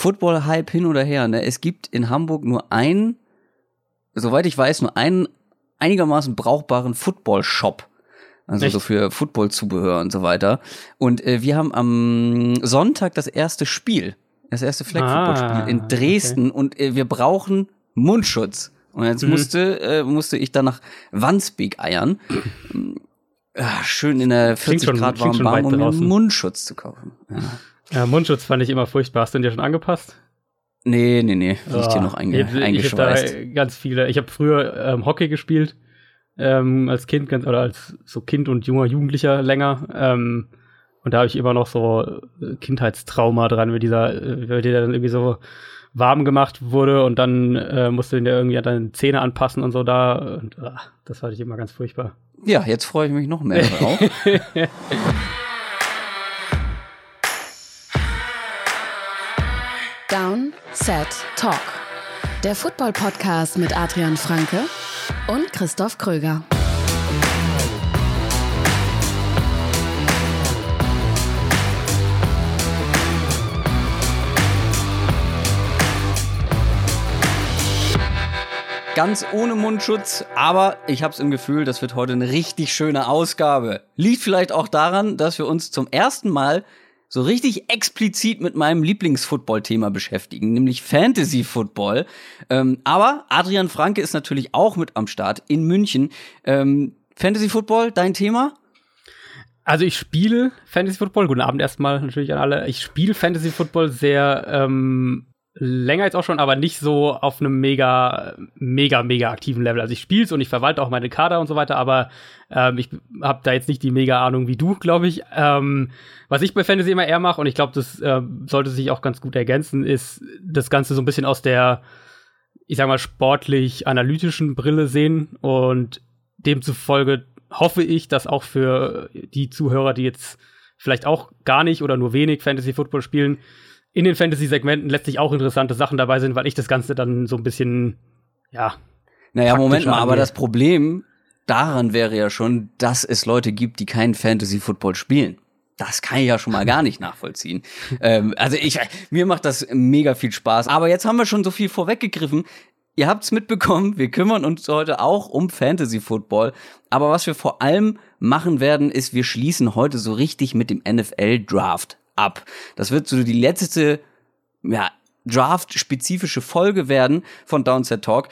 Football-Hype hin oder her, ne? Es gibt in Hamburg nur einen, soweit ich weiß, nur einen einigermaßen brauchbaren Football-Shop. Also Echt? so für Football-Zubehör und so weiter. Und äh, wir haben am Sonntag das erste Spiel, das erste Flag-Football-Spiel Ah, in Dresden und äh, wir brauchen Mundschutz. Und jetzt Mhm. musste, äh, musste ich dann nach Wandsbek eiern. Ah, schön in der 40 schon- Grad warmen Bahn, um mir draußen. Mundschutz zu kaufen. Ja. Ja, Mundschutz fand ich immer furchtbar. Hast du den dir schon angepasst? Nee, nee, nee, liegt hier Ah, noch einge ich Ich eingeschweißt. habe da ganz viele. Ich habe früher ähm, Hockey gespielt ähm, als Kind ganz, oder als so Kind und junger Jugendlicher länger. Ähm, und da habe ich immer noch so äh, Kindheitstrauma dran, wenn dieser, äh, wenn der dann irgendwie so warm gemacht wurde und dann äh, musste den ja irgendwie an deine Zähne anpassen und so da. Und ah, das fand ich immer ganz furchtbar. Ja, jetzt freue ich mich noch mehr drauf. Down, Set, Talk. Der Football-Podcast mit Adrian Franke und Christoph Kröger. Ganz ohne Mundschutz, aber ich habe es im Gefühl, das wird heute eine richtig schöne Ausgabe. Liegt vielleicht auch daran, dass wir uns zum ersten Mal so richtig explizit mit meinem Lieblingsfootball-Thema beschäftigen, nämlich Fantasy Football. Ähm, aber Adrian Franke ist natürlich auch mit am Start in München. Ähm, Fantasy Football, dein Thema? Also ich spiele Fantasy Football. Guten Abend erstmal natürlich an alle. Ich spiele Fantasy Football sehr ähm, länger jetzt auch schon, aber nicht so auf einem mega, mega, mega aktiven Level. Also ich spiele es und ich verwalte auch meine Kader und so weiter, aber ähm, ich habe da jetzt nicht die mega Ahnung wie du, glaube ich. Ähm, was ich bei Fantasy immer eher mache und ich glaube, das äh, sollte sich auch ganz gut ergänzen, ist das Ganze so ein bisschen aus der, ich sag mal, sportlich-analytischen Brille sehen und demzufolge hoffe ich, dass auch für die Zuhörer, die jetzt vielleicht auch gar nicht oder nur wenig Fantasy Football spielen, in den Fantasy-Segmenten letztlich auch interessante Sachen dabei sind, weil ich das Ganze dann so ein bisschen, ja. Naja, Moment mal, aber angehe. das Problem daran wäre ja schon, dass es Leute gibt, die keinen Fantasy Football spielen. Das kann ich ja schon mal gar nicht nachvollziehen. ähm, also ich, mir macht das mega viel Spaß. Aber jetzt haben wir schon so viel vorweggegriffen. Ihr habt's mitbekommen, wir kümmern uns heute auch um Fantasy Football. Aber was wir vor allem machen werden, ist, wir schließen heute so richtig mit dem NFL Draft ab. Das wird so die letzte, ja, Draft-spezifische Folge werden von Downset Talk.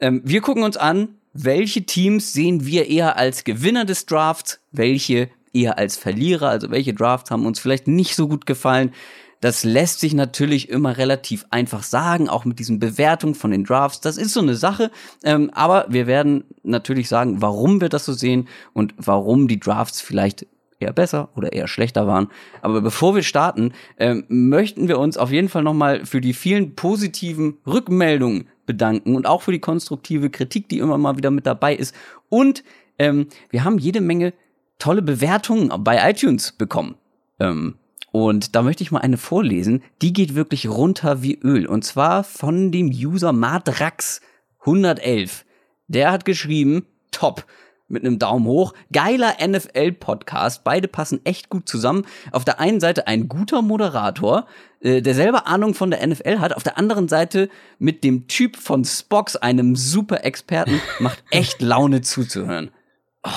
Ähm, wir gucken uns an, welche Teams sehen wir eher als Gewinner des Drafts, welche eher als Verlierer, also welche Drafts haben uns vielleicht nicht so gut gefallen. Das lässt sich natürlich immer relativ einfach sagen, auch mit diesen Bewertungen von den Drafts. Das ist so eine Sache, ähm, aber wir werden natürlich sagen, warum wir das so sehen und warum die Drafts vielleicht eher besser oder eher schlechter waren. Aber bevor wir starten, ähm, möchten wir uns auf jeden Fall nochmal für die vielen positiven Rückmeldungen bedanken und auch für die konstruktive Kritik, die immer mal wieder mit dabei ist. Und ähm, wir haben jede Menge tolle Bewertungen bei iTunes bekommen. Ähm, und da möchte ich mal eine vorlesen. Die geht wirklich runter wie Öl. Und zwar von dem User Madrax111. Der hat geschrieben, top mit einem Daumen hoch. Geiler NFL-Podcast. Beide passen echt gut zusammen. Auf der einen Seite ein guter Moderator, äh, der selber Ahnung von der NFL hat. Auf der anderen Seite mit dem Typ von Spox, einem super Experten, macht echt Laune zuzuhören. Oh,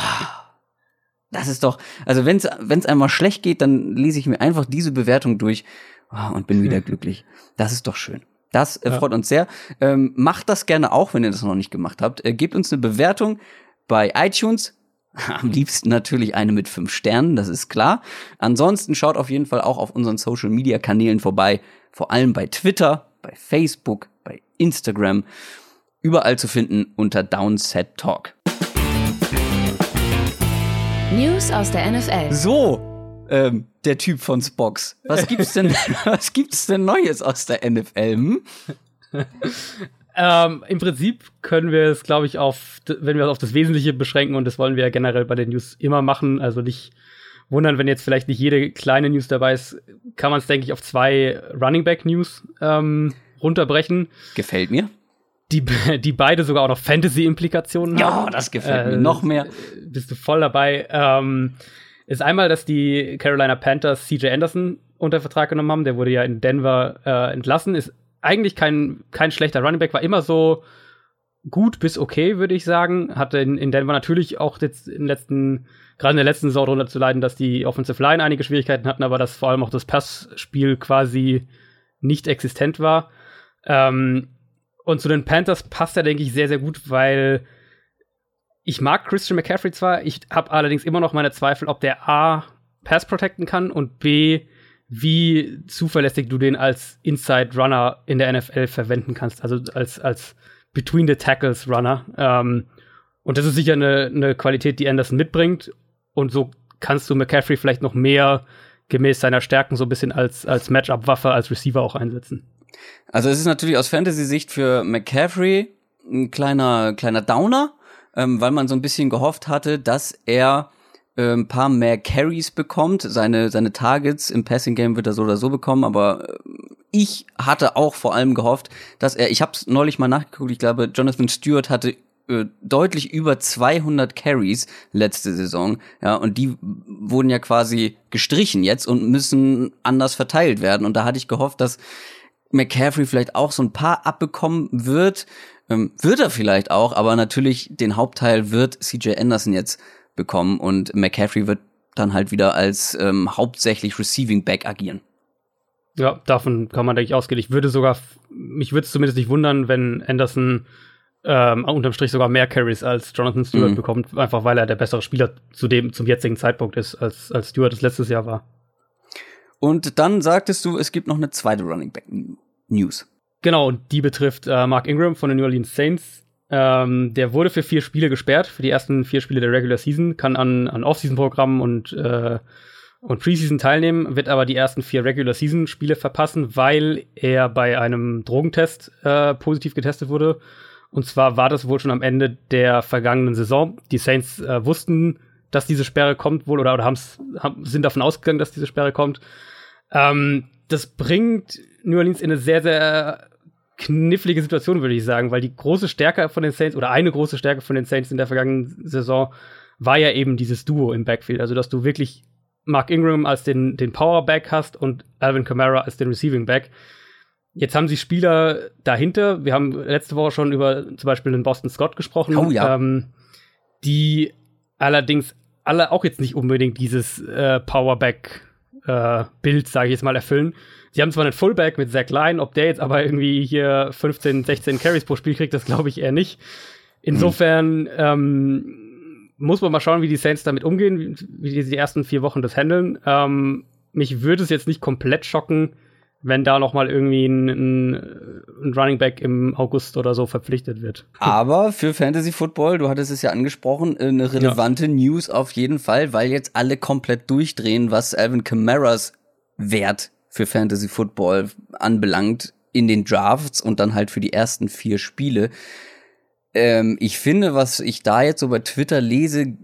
das ist doch, also wenn es einmal schlecht geht, dann lese ich mir einfach diese Bewertung durch oh, und bin wieder glücklich. Das ist doch schön. Das äh, Ja. freut uns sehr. Ähm, macht das gerne auch, wenn ihr das noch nicht gemacht habt. Äh, gebt uns eine Bewertung bei iTunes. Am liebsten natürlich eine mit fünf Sternen, das ist klar. Ansonsten schaut auf jeden Fall auch auf unseren Social Media Kanälen vorbei. Vor allem bei Twitter, bei Facebook, bei Instagram. Überall zu finden unter Downset Talk. News aus der NFL. So, ähm, der Typ von Spox. Was gibt's denn, was gibt's denn Neues aus der NFL? Hm? Ähm, Im Prinzip können wir es, glaube ich, auf, wenn wir es auf das Wesentliche beschränken, und das wollen wir ja generell bei den News immer machen, also nicht wundern, wenn jetzt vielleicht nicht jede kleine News dabei ist, kann man es, denke ich, auf zwei Running Back News ähm, runterbrechen, Gefällt mir. die, die beide sogar auch noch Fantasy-Implikationen haben. Ja, das gefällt mir Äh, noch mehr. Bist du voll dabei. Ähm, ist einmal, dass die Carolina Panthers CJ Anderson unter Vertrag genommen haben. Der wurde ja in Denver äh, entlassen. Ist eigentlich kein, kein schlechter Running Back, war immer so gut bis okay, würde ich sagen. Hatte in, in Denver natürlich auch jetzt in letzten, gerade in der letzten Saison darunter zu leiden, dass die Offensive Line einige Schwierigkeiten hatten, aber dass vor allem auch das Passspiel quasi nicht existent war. Ähm, und zu den Panthers passt er, denke ich, sehr, sehr gut, weil ich mag Christian McCaffrey zwar, ich habe allerdings immer noch meine Zweifel, ob der A Pass protecten kann und B wie zuverlässig du den als Inside Runner in der NFL verwenden kannst, also als, als Between the Tackles Runner. Ähm, und das ist sicher eine, eine Qualität, die Anderson mitbringt. Und so kannst du McCaffrey vielleicht noch mehr gemäß seiner Stärken so ein bisschen als, als Matchup-Waffe, als Receiver auch einsetzen. Also es ist natürlich aus Fantasy-Sicht für McCaffrey ein kleiner, kleiner Downer, ähm, weil man so ein bisschen gehofft hatte, dass er äh, ein paar mehr Carries bekommt. Seine, seine Targets im Passing Game wird er so oder so bekommen, aber äh, ich hatte auch vor allem gehofft, dass er, ich habe es neulich mal nachgeguckt, ich glaube, Jonathan Stewart hatte äh, deutlich über 200 Carries letzte Saison, ja, und die wurden ja quasi gestrichen jetzt und müssen anders verteilt werden. Und da hatte ich gehofft, dass McCaffrey vielleicht auch so ein paar abbekommen wird. Ähm, wird er vielleicht auch, aber natürlich den Hauptteil wird CJ Anderson jetzt bekommen und McCaffrey wird dann halt wieder als ähm, hauptsächlich Receiving Back agieren. Ja, davon kann man, denke ich, ausgehen. Ich würde sogar, mich würde es zumindest nicht wundern, wenn Anderson ähm, unterm Strich sogar mehr Carries als Jonathan Stewart mhm. bekommt, einfach weil er der bessere Spieler zu dem, zum jetzigen Zeitpunkt ist, als, als Stewart es letztes Jahr war. Und dann sagtest du, es gibt noch eine zweite Running Back News. Genau, und die betrifft äh, Mark Ingram von den New Orleans Saints. Ähm, der wurde für vier Spiele gesperrt, für die ersten vier Spiele der Regular Season, kann an, an Off-Season-Programmen und, äh, und Preseason teilnehmen, wird aber die ersten vier Regular Season-Spiele verpassen, weil er bei einem Drogentest äh, positiv getestet wurde. Und zwar war das wohl schon am Ende der vergangenen Saison. Die Saints äh, wussten, dass diese Sperre kommt wohl oder, oder haben, sind davon ausgegangen, dass diese Sperre kommt. Ähm, das bringt New Orleans in eine sehr, sehr knifflige Situation, würde ich sagen, weil die große Stärke von den Saints oder eine große Stärke von den Saints in der vergangenen Saison war ja eben dieses Duo im Backfield. Also, dass du wirklich Mark Ingram als den, den Powerback hast und Alvin Kamara als den Receiving Back. Jetzt haben sie Spieler dahinter. Wir haben letzte Woche schon über zum Beispiel den Boston Scott gesprochen, oh, ja. ähm, die allerdings alle auch jetzt nicht unbedingt dieses äh, Powerback-Bild, äh, sage ich jetzt mal, erfüllen. Sie haben zwar einen Fullback mit Zach Line, ob der jetzt aber irgendwie hier 15, 16 Carries pro Spiel kriegt, das glaube ich eher nicht. Insofern ähm, muss man mal schauen, wie die Saints damit umgehen, wie, wie die ersten vier Wochen das handeln. Ähm, mich würde es jetzt nicht komplett schocken, wenn da noch mal irgendwie ein, ein, ein, Running Back im August oder so verpflichtet wird. Aber für Fantasy Football, du hattest es ja angesprochen, eine relevante ja. News auf jeden Fall, weil jetzt alle komplett durchdrehen, was Alvin Kamaras Wert für Fantasy Football anbelangt in den Drafts und dann halt für die ersten vier Spiele. Ähm, ich finde, was ich da jetzt so bei Twitter lese,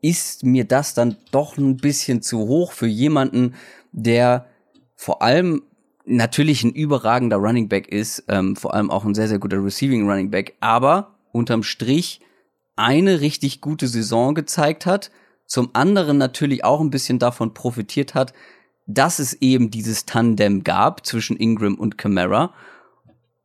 ist mir das dann doch ein bisschen zu hoch für jemanden, der vor allem natürlich ein überragender Running Back ist, ähm, vor allem auch ein sehr, sehr guter Receiving Running Back, aber unterm Strich eine richtig gute Saison gezeigt hat, zum anderen natürlich auch ein bisschen davon profitiert hat, dass es eben dieses Tandem gab zwischen Ingram und Camara.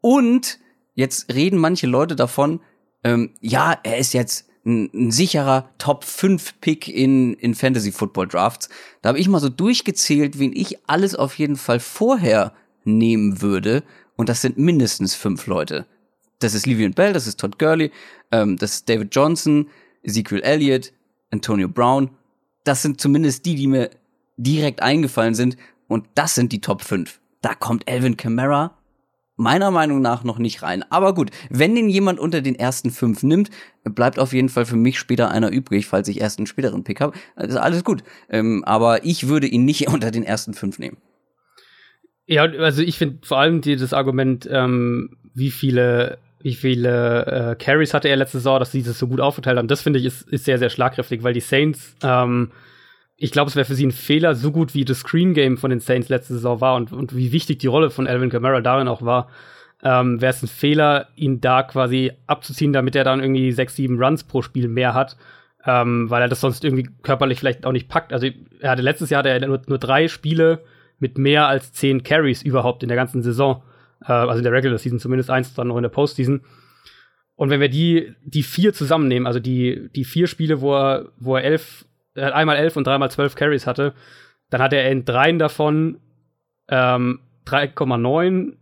Und jetzt reden manche Leute davon, ähm, ja, er ist jetzt ein, ein sicherer Top 5 Pick in, in Fantasy Football Drafts. Da habe ich mal so durchgezählt, wen ich alles auf jeden Fall vorher nehmen würde. Und das sind mindestens fünf Leute. Das ist Livian Bell, das ist Todd Gurley, ähm, das ist David Johnson, Ezekiel Elliott, Antonio Brown. Das sind zumindest die, die mir direkt eingefallen sind. Und das sind die Top 5. Da kommt Elvin Kamara meiner Meinung nach noch nicht rein. Aber gut, wenn den jemand unter den ersten fünf nimmt, bleibt auf jeden Fall für mich später einer übrig, falls ich erst einen späteren Pick habe. Das ist alles gut. Ähm, aber ich würde ihn nicht unter den ersten fünf nehmen. Ja, also ich finde vor allem die, das Argument, ähm, wie viele wie viele äh, Carries hatte er letzte Saison, dass sie das so gut aufgeteilt haben, das finde ich ist, ist sehr, sehr schlagkräftig, weil die Saints ähm, ich glaube, es wäre für sie ein Fehler, so gut wie das Screen Game von den Saints letzte Saison war und, und wie wichtig die Rolle von Alvin Kamara darin auch war, ähm, wäre es ein Fehler, ihn da quasi abzuziehen, damit er dann irgendwie sechs, sieben Runs pro Spiel mehr hat, ähm, weil er das sonst irgendwie körperlich vielleicht auch nicht packt. Also er hatte letztes Jahr hatte er nur, nur drei Spiele mit mehr als 10 Carries überhaupt in der ganzen Saison. Äh, also in der Regular Season zumindest eins, dann noch in der Postseason. Und wenn wir die, die vier zusammennehmen, also die, die vier Spiele, wo er, wo er elf, äh, einmal elf und dreimal zwölf Carries hatte, dann hat er in dreien davon ähm, 3,9,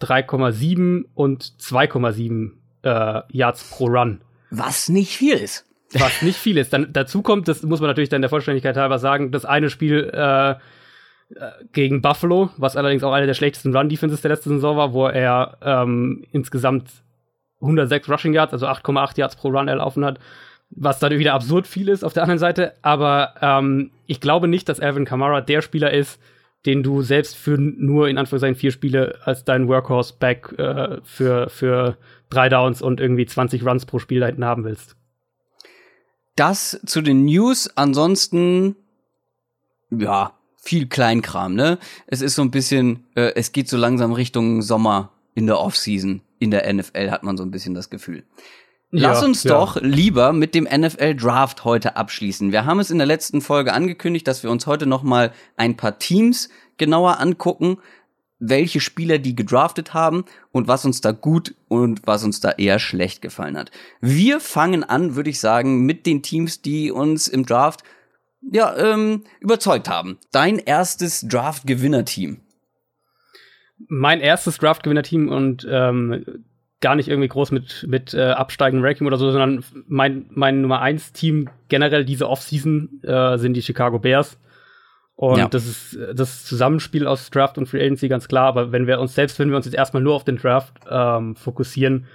3,7 und 2,7 äh, Yards pro Run. Was nicht viel ist. Was nicht viel ist. Dann dazu kommt, das muss man natürlich dann der Vollständigkeit halber sagen, das eine Spiel äh, äh gegen Buffalo, was allerdings auch eine der schlechtesten Run-Defenses der letzten Saison war, wo er ähm, insgesamt 106 Rushing Yards, also 8,8 Yards pro Run erlaufen hat, was dann wieder absurd viel ist auf der anderen Seite. Aber ähm, ich glaube nicht, dass Alvin Kamara der Spieler ist, den du selbst für nur in Anführungszeichen vier Spiele als dein Workhorse-Back äh, für, für drei Downs und irgendwie 20 Runs pro Spiel hinten haben willst. Das zu den News. Ansonsten, ja, viel Kleinkram, ne? Es ist so ein bisschen, äh, es geht so langsam Richtung Sommer in der Offseason. In der NFL hat man so ein bisschen das Gefühl. Lass uns ja. doch lieber mit dem NFL Draft heute abschließen. Wir haben es in der letzten Folge angekündigt, dass wir uns heute noch mal ein paar Teams genauer angucken, welche Spieler die gedraftet haben und was uns da gut und was uns da eher schlecht gefallen hat. Wir fangen an, würde ich sagen, mit den Teams, die uns im Draft ja ähm, überzeugt haben. Dein erstes Draft-Gewinner-Team. Mein erstes Draft-Gewinner-Team und ähm, gar nicht irgendwie groß mit, mit äh, absteigenden Ranking oder so, sondern mein, mein Nummer eins Team generell diese Offseason äh, sind die Chicago Bears. Und ja. das ist das Zusammenspiel aus Draft und Free Agency ganz klar. Aber wenn wir uns, selbst wenn wir uns jetzt erstmal nur auf den Draft ähm, fokussieren,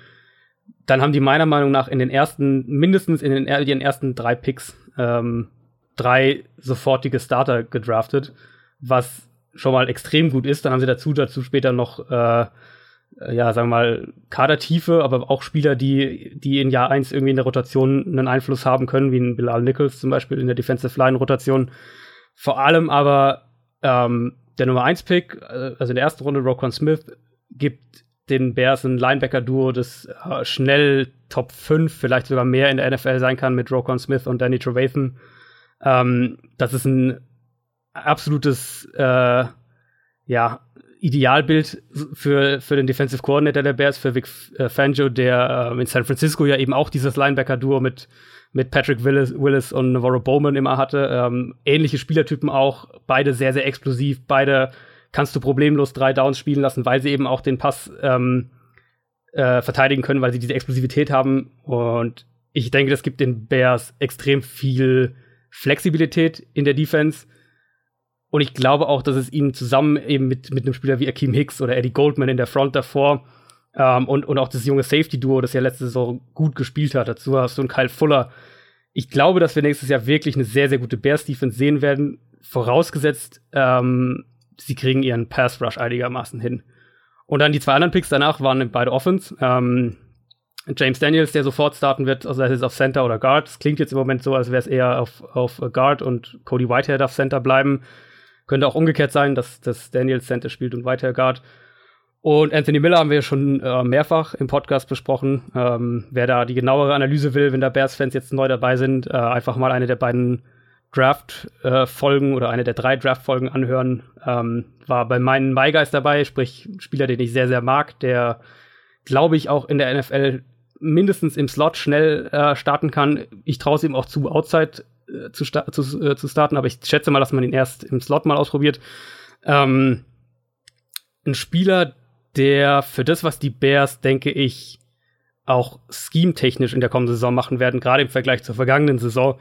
dann haben die meiner Meinung nach in den ersten, mindestens in den, in den ersten drei Picks, ähm, drei sofortige Starter gedraftet, was schon mal extrem gut ist. Dann haben sie dazu, dazu später noch äh, ja, sagen wir mal, Kadertiefe, aber auch Spieler, die, die in Jahr 1 irgendwie in der Rotation einen Einfluss haben können, wie ein Bilal Nichols zum Beispiel in der Defensive Line Rotation. Vor allem aber ähm, der Nummer 1 Pick, äh, also in der ersten Runde Rokon Smith, gibt den Bears ein Linebacker-Duo, das äh, schnell Top 5, vielleicht sogar mehr in der NFL sein kann mit Rokon Smith und Danny Trevathan. Ähm, das ist ein absolutes, äh, ja, Idealbild für, für den Defensive Coordinator der Bears, für Vic äh, Fangio, der äh, in San Francisco ja eben auch dieses Linebacker-Duo mit, mit Patrick Willis, Willis und Navarro Bowman immer hatte. Ähm, ähnliche Spielertypen auch, beide sehr, sehr explosiv, beide kannst du problemlos drei Downs spielen lassen, weil sie eben auch den Pass ähm, äh, verteidigen können, weil sie diese Explosivität haben. Und ich denke, das gibt den Bears extrem viel Flexibilität in der Defense und ich glaube auch, dass es ihnen zusammen eben mit, mit einem Spieler wie Akeem Hicks oder Eddie Goldman in der Front davor ähm, und, und auch das junge Safety-Duo, das ja letzte Saison gut gespielt hat. Dazu hast du einen Kyle Fuller. Ich glaube, dass wir nächstes Jahr wirklich eine sehr, sehr gute Bears-Defense sehen werden, vorausgesetzt, ähm, sie kriegen ihren Pass-Rush einigermaßen hin. Und dann die zwei anderen Picks danach waren beide Offens. Ähm, James Daniels, der sofort starten wird, also er ist auf Center oder Guard. Das klingt jetzt im Moment so, als wäre es eher auf, auf Guard und Cody Whitehead auf Center bleiben. Könnte auch umgekehrt sein, dass, dass Daniel Center spielt und weiter Guard. Und Anthony Miller haben wir schon äh, mehrfach im Podcast besprochen. Ähm, wer da die genauere Analyse will, wenn da Bears-Fans jetzt neu dabei sind, äh, einfach mal eine der beiden Draft-Folgen äh, oder eine der drei Draft-Folgen anhören. Ähm, war bei meinen MyGuys dabei, sprich Spieler, den ich sehr, sehr mag, der, glaube ich, auch in der NFL mindestens im Slot schnell äh, starten kann. Ich traue es ihm auch zu, Outside zu, sta zu, äh, zu starten, aber ich schätze mal, dass man ihn erst im Slot mal ausprobiert. Ähm, ein Spieler, der für das, was die Bears, denke ich, auch scheme-technisch in der kommenden Saison machen werden, gerade im Vergleich zur vergangenen Saison,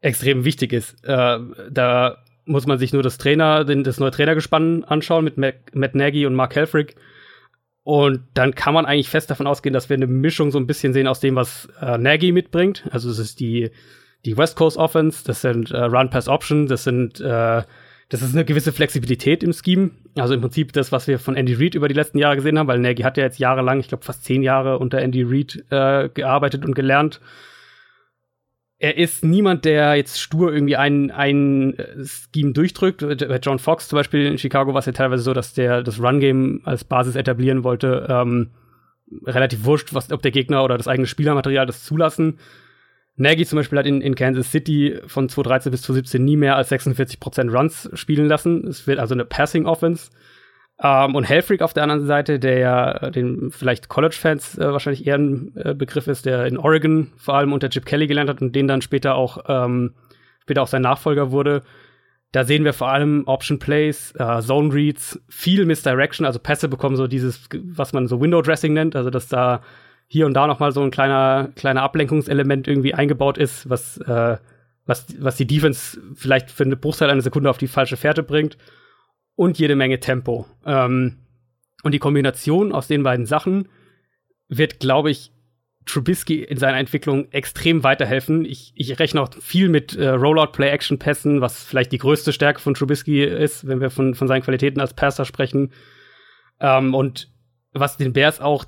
extrem wichtig ist. Äh, da muss man sich nur das Trainer, das neue Trainergespann anschauen mit Mac, Matt Nagy und Mark Helfrich. Und dann kann man eigentlich fest davon ausgehen, dass wir eine Mischung so ein bisschen sehen aus dem, was äh, Nagy mitbringt. Also es ist die die West Coast Offense, das sind äh, Run-Pass-Option, das sind äh, das ist eine gewisse Flexibilität im Scheme. Also im Prinzip das, was wir von Andy Reid über die letzten Jahre gesehen haben, weil Nagy hat ja jetzt jahrelang, ich glaube fast zehn Jahre unter Andy Reid äh, gearbeitet und gelernt. Er ist niemand, der jetzt stur irgendwie ein, ein äh, Scheme durchdrückt. Bei John Fox zum Beispiel in Chicago war es ja teilweise so, dass der das Run-Game als Basis etablieren wollte. Ähm, relativ wurscht, was, ob der Gegner oder das eigene Spielermaterial das zulassen Nagy zum Beispiel hat in, in Kansas City von 2013 bis 2017 nie mehr als 46% Runs spielen lassen. Es wird also eine Passing Offense. Ähm, und Hellfreak auf der anderen Seite, der ja den vielleicht College-Fans äh, wahrscheinlich eher ein äh, Begriff ist, der in Oregon vor allem unter Chip Kelly gelernt hat und den dann später auch, ähm, später auch sein Nachfolger wurde. Da sehen wir vor allem Option Plays, äh, Zone Reads, viel Misdirection, also Pässe bekommen so dieses, was man so Window Dressing nennt, also dass da hier und da noch mal so ein kleiner kleiner Ablenkungselement irgendwie eingebaut ist, was äh, was was die Defense vielleicht für eine Bruchteil einer Sekunde auf die falsche Fährte bringt und jede Menge Tempo. Ähm, und die Kombination aus den beiden Sachen wird, glaube ich, Trubisky in seiner Entwicklung extrem weiterhelfen. Ich, ich rechne auch viel mit äh, Rollout-Play-Action-Pässen, was vielleicht die größte Stärke von Trubisky ist, wenn wir von, von seinen Qualitäten als Passer sprechen. Ähm, und was den Bears auch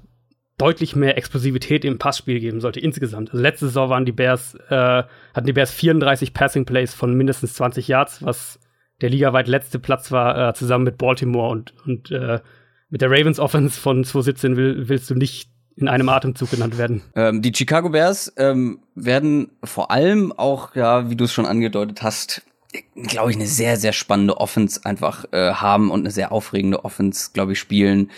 deutlich mehr Explosivität im Passspiel geben sollte insgesamt. Also letzte Saison waren die Bears, äh, hatten die Bears 34 Passing Plays von mindestens 20 Yards, was der ligaweit letzte Platz war, äh, zusammen mit Baltimore und, und äh, mit der Ravens Offense von 2017 will, willst du nicht in einem Atemzug genannt werden. Ähm, die Chicago Bears ähm, werden vor allem auch, ja, wie du es schon angedeutet hast, glaube ich, eine sehr, sehr spannende Offense einfach äh, haben und eine sehr aufregende Offense, glaube ich, spielen.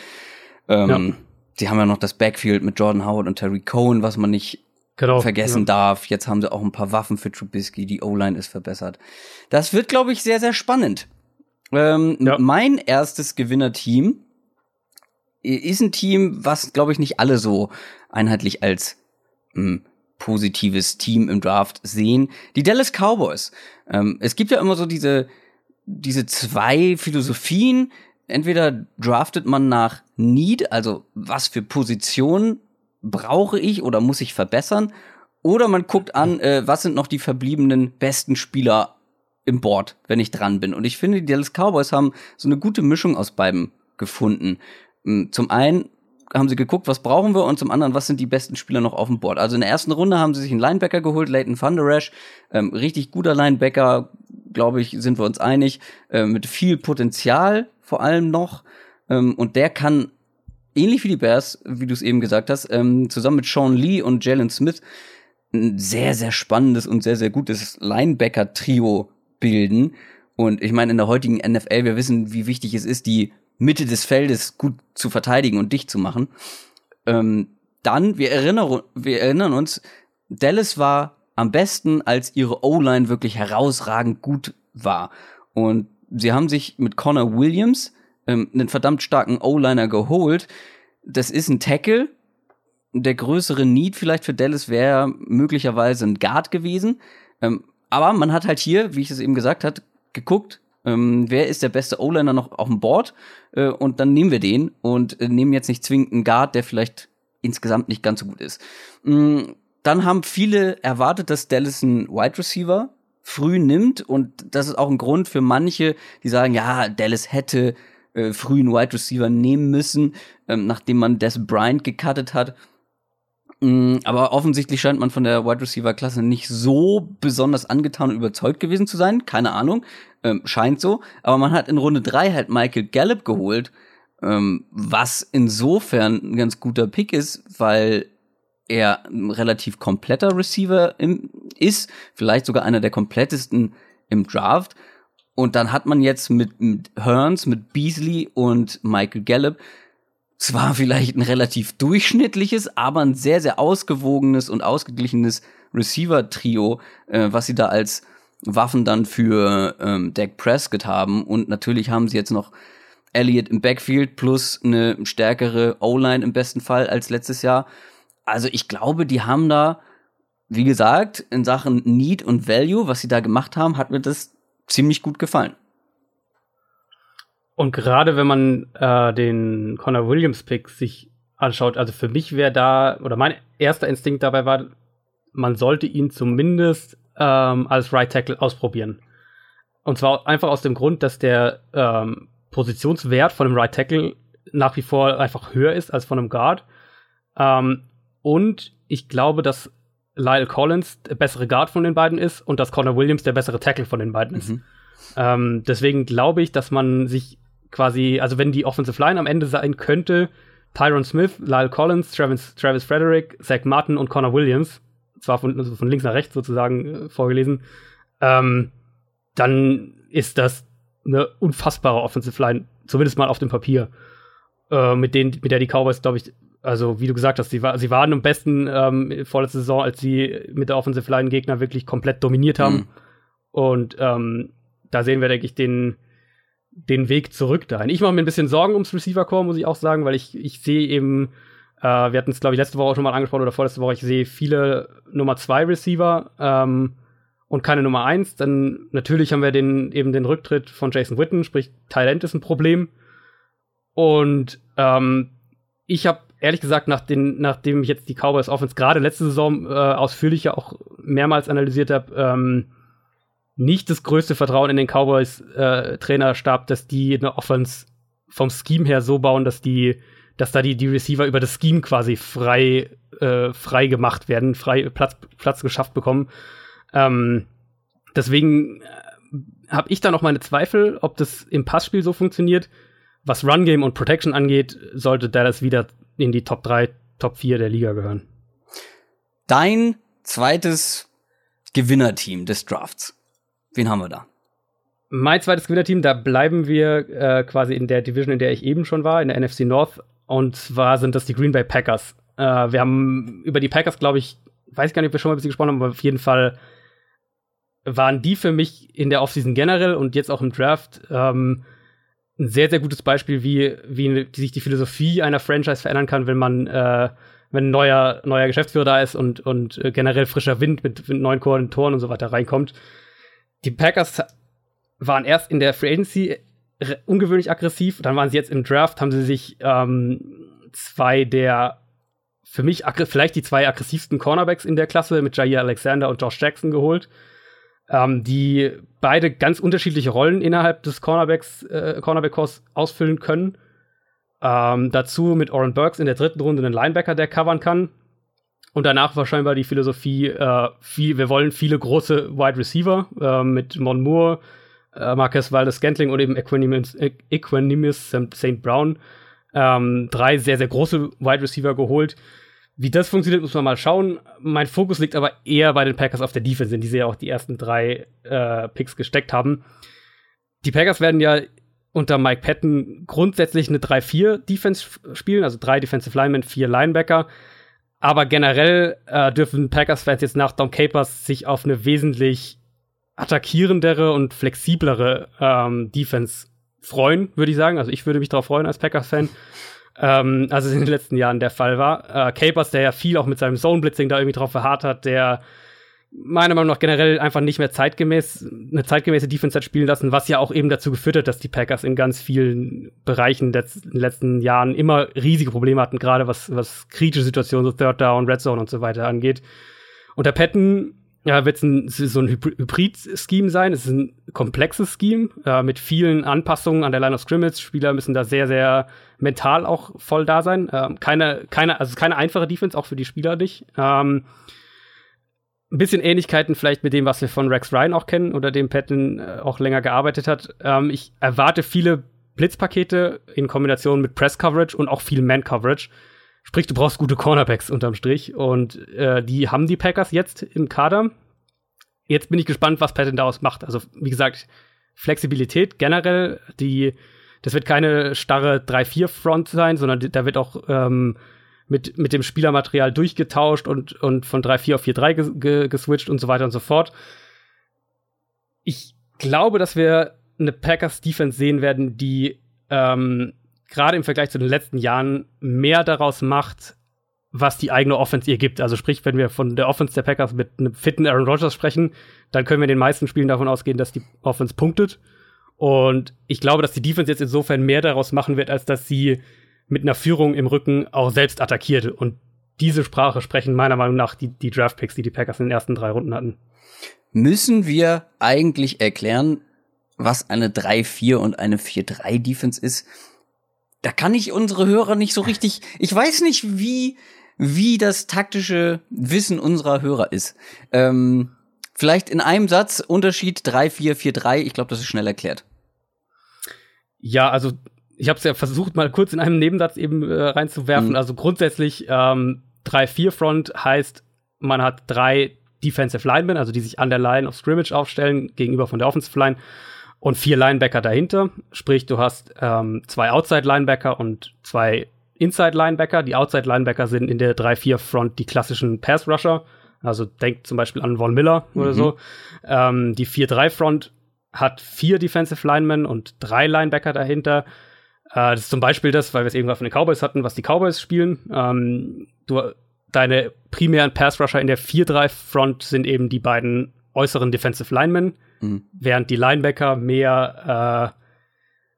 Ähm, ja. Die haben ja noch das Backfield mit Jordan Howard und Terry Cohen, was man nicht genau, vergessen ja. darf. Jetzt haben sie auch ein paar Waffen für Trubisky. Die O-Line ist verbessert. Das wird, glaube ich, sehr, sehr spannend. Ähm, ja. Mein erstes Gewinnerteam ist ein Team, was, glaube ich, nicht alle so einheitlich als mh, hm, positives Team im Draft sehen. Die Dallas Cowboys. Ähm, es gibt ja immer so diese, diese zwei Philosophien. Entweder draftet man nach Need, also was für Positionen brauche ich oder muss ich verbessern? Oder man guckt an, äh, was sind noch die verbliebenen besten Spieler im Board, wenn ich dran bin. Und ich finde, die Dallas Cowboys haben so eine gute Mischung aus beiden gefunden. Hm, zum einen haben sie geguckt, was brauchen wir und zum anderen, was sind die besten Spieler noch auf dem Board. Also in der ersten Runde haben sie sich einen Linebacker geholt, Leighton Thunderash, ähm, richtig guter Linebacker, glaube ich, sind wir uns einig, äh, mit viel Potenzial vor allem noch. Ähm, und der kann ähnlich wie die Bears, wie du es eben gesagt hast, ähm, zusammen mit Sean Lee und Jalen Smith ein sehr, sehr spannendes und sehr, sehr gutes Linebacker-Trio bilden. Und ich meine, in der heutigen NFL, wir wissen, wie wichtig es ist, die Mitte des Feldes gut zu verteidigen und dicht zu machen. Ähm, dann, wir erinnern, wir erinnern uns, Dallas war am besten, als ihre O-Line wirklich herausragend gut war. Und sie haben sich mit Connor Williams ähm, einen verdammt starken O-Liner geholt. Das ist ein Tackle. Der größere Need vielleicht für Dallas wäre möglicherweise ein Guard gewesen. Ähm, aber man hat halt hier, wie ich es eben gesagt hat, geguckt, ähm, wer ist der beste O-Liner noch auf dem Board äh, und dann nehmen wir den und äh, nehmen jetzt nicht zwingend einen Guard, der vielleicht insgesamt nicht ganz so gut ist. Ähm, dann haben viele erwartet, dass Dallas einen Wide Receiver früh nimmt und das ist auch ein Grund für manche, die sagen, ja, Dallas hätte äh, frühen Wide Receiver nehmen müssen, ähm, nachdem man Des Bryant gecuttet hat. Mm, aber offensichtlich scheint man von der Wide Receiver Klasse nicht so besonders angetan und überzeugt gewesen zu sein. Keine Ahnung. Ähm, scheint so. Aber man hat in Runde drei halt Michael Gallup geholt, ähm, was insofern ein ganz guter Pick ist, weil er ein relativ kompletter Receiver im, ist. Vielleicht sogar einer der komplettesten im Draft. Und dann hat man jetzt mit, mit Hearns, mit Beasley und Michael Gallup zwar vielleicht ein relativ durchschnittliches, aber ein sehr, sehr ausgewogenes und ausgeglichenes Receiver-Trio, äh, was sie da als Waffen dann für ähm, Dak Prescott haben. Und natürlich haben sie jetzt noch Elliott im Backfield plus eine stärkere O-Line im besten Fall als letztes Jahr. Also ich glaube, die haben da, wie gesagt, in Sachen Need und Value, was sie da gemacht haben, hat mir das ziemlich gut gefallen. Und gerade wenn man äh, den Connor Williams Pick sich anschaut, also für mich wäre da, oder mein erster Instinkt dabei war, man sollte ihn zumindest ähm, als Right Tackle ausprobieren. Und zwar einfach aus dem Grund, dass der ähm, Positionswert von einem Right Tackle nach wie vor einfach höher ist als von einem Guard. Ähm, und ich glaube, dass Lyle Collins der bessere Guard von den beiden ist und dass Connor Williams der bessere Tackle von den beiden ist. Mhm. Ähm, deswegen glaube ich, dass man sich quasi, also wenn die Offensive Line am Ende sein könnte, Tyron Smith, Lyle Collins, Travis, Travis Frederick, Zach Martin und Connor Williams, zwar von, also von links nach rechts sozusagen äh, vorgelesen, ähm, dann ist das eine unfassbare Offensive Line, zumindest mal auf dem Papier, äh, mit, denen, mit der die Cowboys, glaube ich, also wie du gesagt hast, sie, war, sie waren am besten ähm, vorletzte Saison, als sie mit der Offensive Line Gegner wirklich komplett dominiert haben. Mhm. Und ähm, da sehen wir, denke ich, den, den Weg zurück dahin. Ich mache mir ein bisschen Sorgen ums Receiver-Core, muss ich auch sagen, weil ich, ich sehe eben, äh, wir hatten es, glaube ich, letzte Woche auch schon mal angesprochen oder vorletzte Woche, ich sehe viele Nummer 2 Receiver ähm, und keine Nummer 1. Dann natürlich haben wir den, eben den Rücktritt von Jason Witten, sprich, Talent ist ein Problem. Und ähm, ich habe ehrlich gesagt, nach den, nachdem ich jetzt die Cowboys Offense gerade letzte Saison äh, ausführlicher auch mehrmals analysiert habe, ähm, nicht das größte Vertrauen in den Cowboys äh, Trainerstab, dass die eine Offense vom Scheme her so bauen, dass die, dass da die, die Receiver über das Scheme quasi frei, äh, frei gemacht werden, frei Platz, Platz geschafft bekommen. Ähm, deswegen äh, habe ich da noch meine Zweifel, ob das im Passspiel so funktioniert. Was Run Game und Protection angeht, sollte Dallas wieder in die Top 3, Top 4 der Liga gehören. Dein zweites Gewinnerteam des Drafts. Wen haben wir da? Mein zweites Gewinnerteam, da bleiben wir äh, quasi in der Division, in der ich eben schon war, in der NFC North. Und zwar sind das die Green Bay Packers. Äh, wir haben über die Packers, glaube ich, weiß gar nicht, ob wir schon mal ein bisschen gesprochen haben, aber auf jeden Fall waren die für mich in der Offseason generell und jetzt auch im Draft ähm, ein sehr, sehr gutes Beispiel, wie, wie sich die Philosophie einer Franchise verändern kann, wenn man, äh, wenn ein neuer, neuer Geschäftsführer da ist und, und äh, generell frischer Wind mit, mit neuen Koordinatoren und so weiter reinkommt. Die Packers waren erst in der Free Agency ungewöhnlich aggressiv, dann waren sie jetzt im Draft, haben sie sich ähm, zwei der für mich vielleicht die zwei aggressivsten Cornerbacks in der Klasse mit Jair Alexander und Josh Jackson geholt ähm, die beide ganz unterschiedliche Rollen innerhalb des Cornerbacks, äh, Cornerback-Kurs ausfüllen können. Ähm, dazu mit Oren Burks in der dritten Runde einen Linebacker, der covern kann. Und danach war scheinbar die Philosophie, äh, viel, wir wollen viele große Wide Receiver äh, mit Mon Moore, äh, Marcus Valdes Scantling und eben Equanimus, Equanimus St. Brown. Ähm, drei sehr, sehr große Wide Receiver geholt. Wie das funktioniert, muss man mal schauen. Mein Fokus liegt aber eher bei den Packers auf der Defense, in die sie ja auch die ersten drei äh, Picks gesteckt haben. Die Packers werden ja unter Mike Patton grundsätzlich eine 3-4-Defense spielen, also drei Defensive Linemen, vier Linebacker. Aber generell äh, dürfen Packers-Fans jetzt nach Dom Capers sich auf eine wesentlich attackierendere und flexiblere ähm, Defense freuen, würde ich sagen. Also ich würde mich darauf freuen als Packers-Fan ähm, es in den letzten Jahren der Fall war. Äh, Capers, der ja viel auch mit seinem Zone-Blitzing da irgendwie drauf verharrt hat, der meiner Meinung nach generell einfach nicht mehr zeitgemäß, eine zeitgemäße Defense hat spielen lassen, was ja auch eben dazu geführt hat, dass die Packers in ganz vielen Bereichen in den letzten Jahren immer riesige Probleme hatten, gerade was, was kritische Situationen, so Third Down, Red Zone und so weiter angeht. Unter Patton ja, wird es so ein Hybrid-Scheme sein. Es ist ein komplexes Scheme äh, mit vielen Anpassungen an der Line of Scrimmage. Spieler müssen da sehr, sehr mental auch voll da sein. Ähm, keine, keine, also keine einfache Defense, auch für die Spieler nicht. Ähm, ein bisschen Ähnlichkeiten vielleicht mit dem, was wir von Rex Ryan auch kennen oder dem Patton äh, auch länger gearbeitet hat. Ähm, ich erwarte viele Blitzpakete in Kombination mit Press Coverage und auch viel Man Coverage. Sprich, du brauchst gute Cornerbacks unterm Strich. Und äh, die haben die Packers jetzt im Kader. Jetzt bin ich gespannt, was Patton daraus macht. Also, wie gesagt, Flexibilität generell, die, das wird keine starre 3-4-Front sein, sondern da wird auch ähm, mit, mit dem Spielermaterial durchgetauscht und, und von 3-4 auf 4-3 ge ge geswitcht und so weiter und so fort. Ich glaube, dass wir eine Packers Defense sehen werden, die ähm, gerade im Vergleich zu den letzten Jahren mehr daraus macht, was die eigene Offense ihr gibt. Also sprich, wenn wir von der Offense der Packers mit einem fitten Aaron Rodgers sprechen, dann können wir in den meisten Spielen davon ausgehen, dass die Offense punktet. Und ich glaube, dass die Defense jetzt insofern mehr daraus machen wird, als dass sie mit einer Führung im Rücken auch selbst attackiert. Und diese Sprache sprechen meiner Meinung nach die, die Draftpicks, die die Packers in den ersten drei Runden hatten. Müssen wir eigentlich erklären, was eine 3-4 und eine 4-3 Defense ist? Da kann ich unsere Hörer nicht so richtig, ich weiß nicht, wie, wie das taktische Wissen unserer Hörer ist. Ähm, vielleicht in einem Satz Unterschied 3, 4, 4, 3. Ich glaube, das ist schnell erklärt. Ja, also ich habe es ja versucht, mal kurz in einem Nebensatz eben äh, reinzuwerfen. Mhm. Also grundsätzlich ähm, 3-4-Front heißt, man hat drei Defensive Linemen, also die sich an der Line of Scrimmage aufstellen, gegenüber von der Offensive Line und vier Linebacker dahinter. Sprich, du hast ähm, zwei Outside Linebacker und zwei Inside Linebacker. Die Outside Linebacker sind in der 3-4 Front die klassischen Pass Rusher. Also denkt zum Beispiel an Von Miller mhm. oder so. Ähm, die 4-3 Front hat vier Defensive Linemen und drei Linebacker dahinter. Äh, das ist zum Beispiel das, weil wir es irgendwann von den Cowboys hatten, was die Cowboys spielen. Ähm, du, deine primären Pass Rusher in der 4-3 Front sind eben die beiden äußeren Defensive Linemen, mhm. während die Linebacker mehr äh,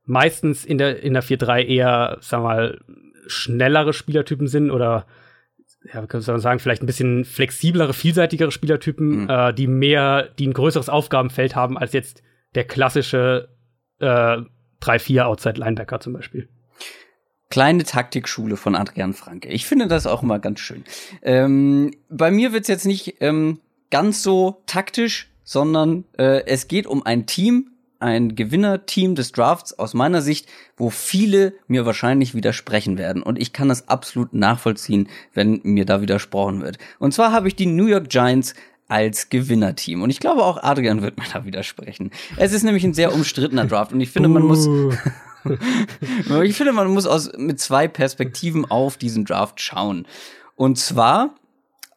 meistens in der, in der 4-3 eher, sagen wir mal, schnellere Spielertypen sind oder ja, kann man sagen, vielleicht ein bisschen flexiblere, vielseitigere Spielertypen, mhm. äh, die mehr, die ein größeres Aufgabenfeld haben als jetzt der klassische äh, 3-4 Outside Linebacker zum Beispiel. Kleine Taktikschule von Adrian Franke. Ich finde das auch immer ganz schön. Ähm, bei mir wird's jetzt nicht ähm, ganz so taktisch, sondern äh, es geht um ein Team, ein Gewinnerteam des Drafts aus meiner Sicht, wo viele mir wahrscheinlich widersprechen werden. Und ich kann das absolut nachvollziehen, wenn mir da widersprochen wird. Und zwar habe ich die New York Giants als Gewinnerteam. Und ich glaube, auch Adrian wird mir da widersprechen. Es ist nämlich ein sehr umstrittener Draft und ich finde, man muss. ich finde, man muss aus, mit zwei Perspektiven auf diesen Draft schauen. Und zwar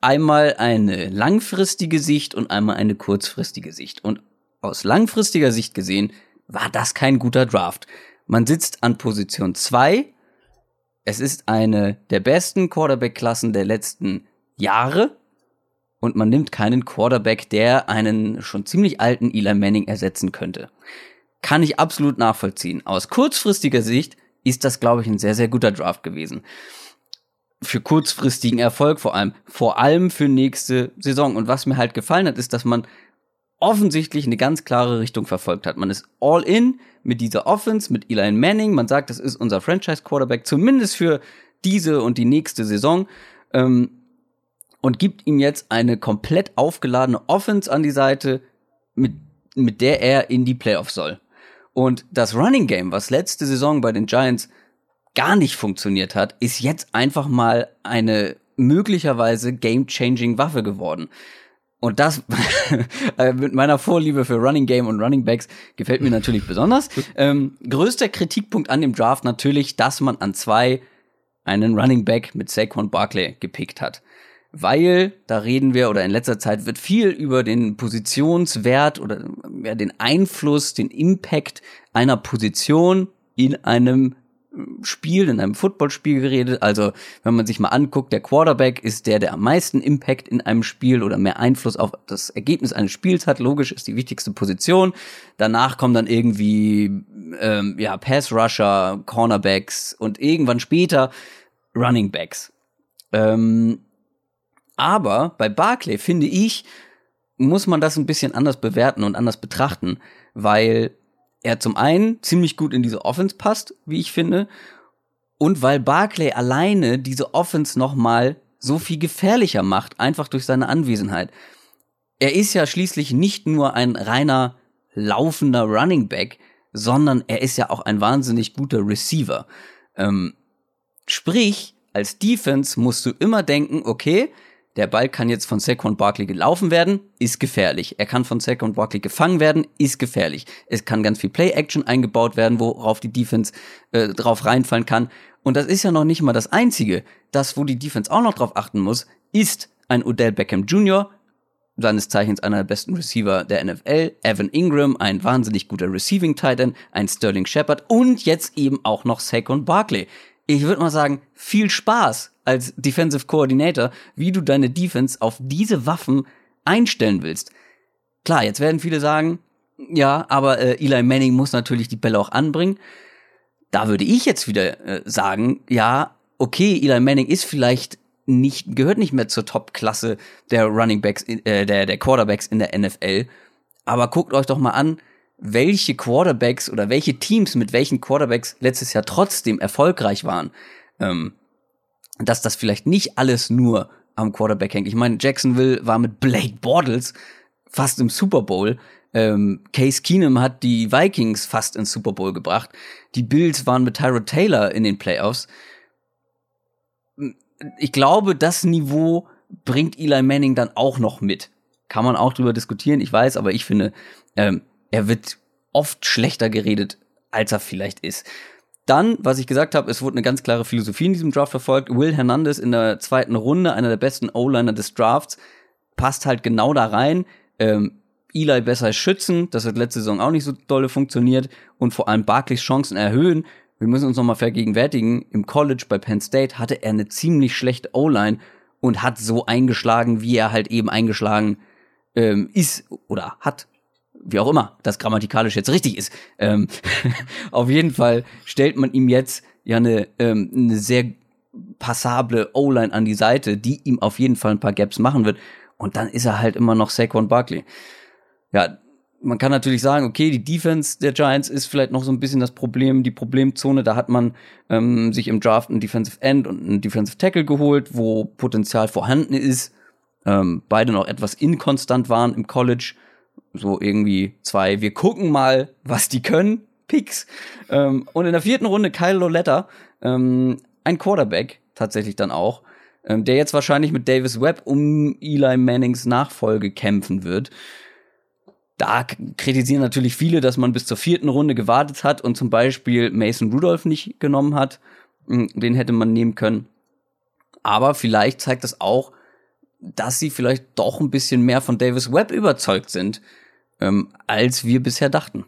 einmal eine langfristige Sicht und einmal eine kurzfristige Sicht. Und aus langfristiger Sicht gesehen war das kein guter Draft. Man sitzt an Position zwei. Es ist eine der besten Quarterback-Klassen der letzten Jahre und man nimmt keinen Quarterback, der einen schon ziemlich alten Eli Manning ersetzen könnte. Kann ich absolut nachvollziehen. Aus kurzfristiger Sicht ist das, glaube ich, ein sehr, sehr guter Draft gewesen. Für kurzfristigen Erfolg vor allem. Vor allem für nächste Saison. Und was mir halt gefallen hat, ist, dass man offensichtlich eine ganz klare Richtung verfolgt hat. Man ist all in mit dieser Offense, mit Eli Manning. Man sagt, das ist unser Franchise Quarterback, zumindest für diese und die nächste Saison. Ähm, und gibt ihm jetzt eine komplett aufgeladene Offense an die Seite, mit, mit der er in die Playoffs soll. Und das Running Game, was letzte Saison bei den Giants gar nicht funktioniert hat, ist jetzt einfach mal eine möglicherweise game-changing Waffe geworden. Und das äh, mit meiner Vorliebe für Running Game und Running Backs gefällt mir natürlich besonders. Ähm, größter Kritikpunkt an dem Draft natürlich, dass man an zwei einen Running Back mit Saquon Barkley gepickt hat weil da reden wir oder in letzter Zeit wird viel über den Positionswert oder ja, den Einfluss, den Impact einer Position in einem Spiel, in einem Footballspiel geredet. Also, wenn man sich mal anguckt, der Quarterback ist der, der am meisten Impact in einem Spiel oder mehr Einfluss auf das Ergebnis eines Spiels hat. Logisch ist die wichtigste Position. Danach kommen dann irgendwie ähm, ja Pass Rusher, Cornerbacks und irgendwann später Running Backs. Ähm, aber bei Barclay finde ich, muss man das ein bisschen anders bewerten und anders betrachten, weil er zum einen ziemlich gut in diese Offense passt, wie ich finde, und weil Barclay alleine diese Offense nochmal so viel gefährlicher macht, einfach durch seine Anwesenheit. Er ist ja schließlich nicht nur ein reiner laufender Running Back, sondern er ist ja auch ein wahnsinnig guter Receiver. Ähm, sprich, als Defense musst du immer denken, okay, der Ball kann jetzt von Saquon Barkley gelaufen werden, ist gefährlich. Er kann von Saquon Barkley gefangen werden, ist gefährlich. Es kann ganz viel Play-Action eingebaut werden, worauf die Defense äh, drauf reinfallen kann. Und das ist ja noch nicht mal das Einzige. Das, wo die Defense auch noch drauf achten muss, ist ein Odell Beckham Jr., seines Zeichens einer der besten Receiver der NFL, Evan Ingram, ein wahnsinnig guter Receiving Titan, ein Sterling Shepard und jetzt eben auch noch Saquon Barkley. Ich würde mal sagen, viel Spaß als Defensive Coordinator, wie du deine Defense auf diese Waffen einstellen willst. Klar, jetzt werden viele sagen, ja, aber äh, Eli Manning muss natürlich die Bälle auch anbringen. Da würde ich jetzt wieder äh, sagen, ja, okay, Eli Manning ist vielleicht nicht, gehört nicht mehr zur Top-Klasse der Running Backs, äh, der, der Quarterbacks in der NFL. Aber guckt euch doch mal an, welche Quarterbacks oder welche Teams mit welchen Quarterbacks letztes Jahr trotzdem erfolgreich waren. Ähm, dass das vielleicht nicht alles nur am Quarterback hängt. Ich meine, Jacksonville war mit Blake Bortles fast im Super Bowl. Ähm, Case Keenum hat die Vikings fast ins Super Bowl gebracht. Die Bills waren mit Tyrod Taylor in den Playoffs. Ich glaube, das Niveau bringt Eli Manning dann auch noch mit? Kann man auch drüber diskutieren, ich weiß, aber ich finde, ähm, er wird oft schlechter geredet, als er vielleicht ist. Dann, was ich gesagt habe, es wurde eine ganz klare Philosophie in diesem Draft verfolgt. Will Hernandez in der zweiten Runde, einer der besten O-Liner des Drafts, passt halt genau da rein. Ähm, Eli besser schützen, das hat letzte Saison auch nicht so dolle funktioniert und vor allem Barclays Chancen erhöhen. Wir müssen uns nochmal vergegenwärtigen, im College bei Penn State hatte er eine ziemlich schlechte O-Line und hat so eingeschlagen, wie er halt eben eingeschlagen ähm, ist oder hat. Wie auch immer das grammatikalisch jetzt richtig ist. Ähm, auf jeden Fall stellt man ihm jetzt ja eine, ähm, eine sehr passable O-Line an die Seite, die ihm auf jeden Fall ein paar Gaps machen wird. Und dann ist er halt immer noch Saquon Barkley. Ja, man kann natürlich sagen, okay, die Defense der Giants ist vielleicht noch so ein bisschen das Problem, die Problemzone. Da hat man ähm, sich im Draft einen Defensive End und einen Defensive Tackle geholt, wo Potenzial vorhanden ist. Ähm, beide noch etwas inkonstant waren im College. So irgendwie zwei, wir gucken mal, was die können. Picks. Ähm, und in der vierten Runde Kyle Loletta, ähm, ein Quarterback tatsächlich dann auch, ähm, der jetzt wahrscheinlich mit Davis Webb um Eli Mannings Nachfolge kämpfen wird. Da kritisieren natürlich viele, dass man bis zur vierten Runde gewartet hat und zum Beispiel Mason Rudolph nicht genommen hat. Hm, den hätte man nehmen können. Aber vielleicht zeigt das auch, dass sie vielleicht doch ein bisschen mehr von Davis Webb überzeugt sind, ähm, als wir bisher dachten.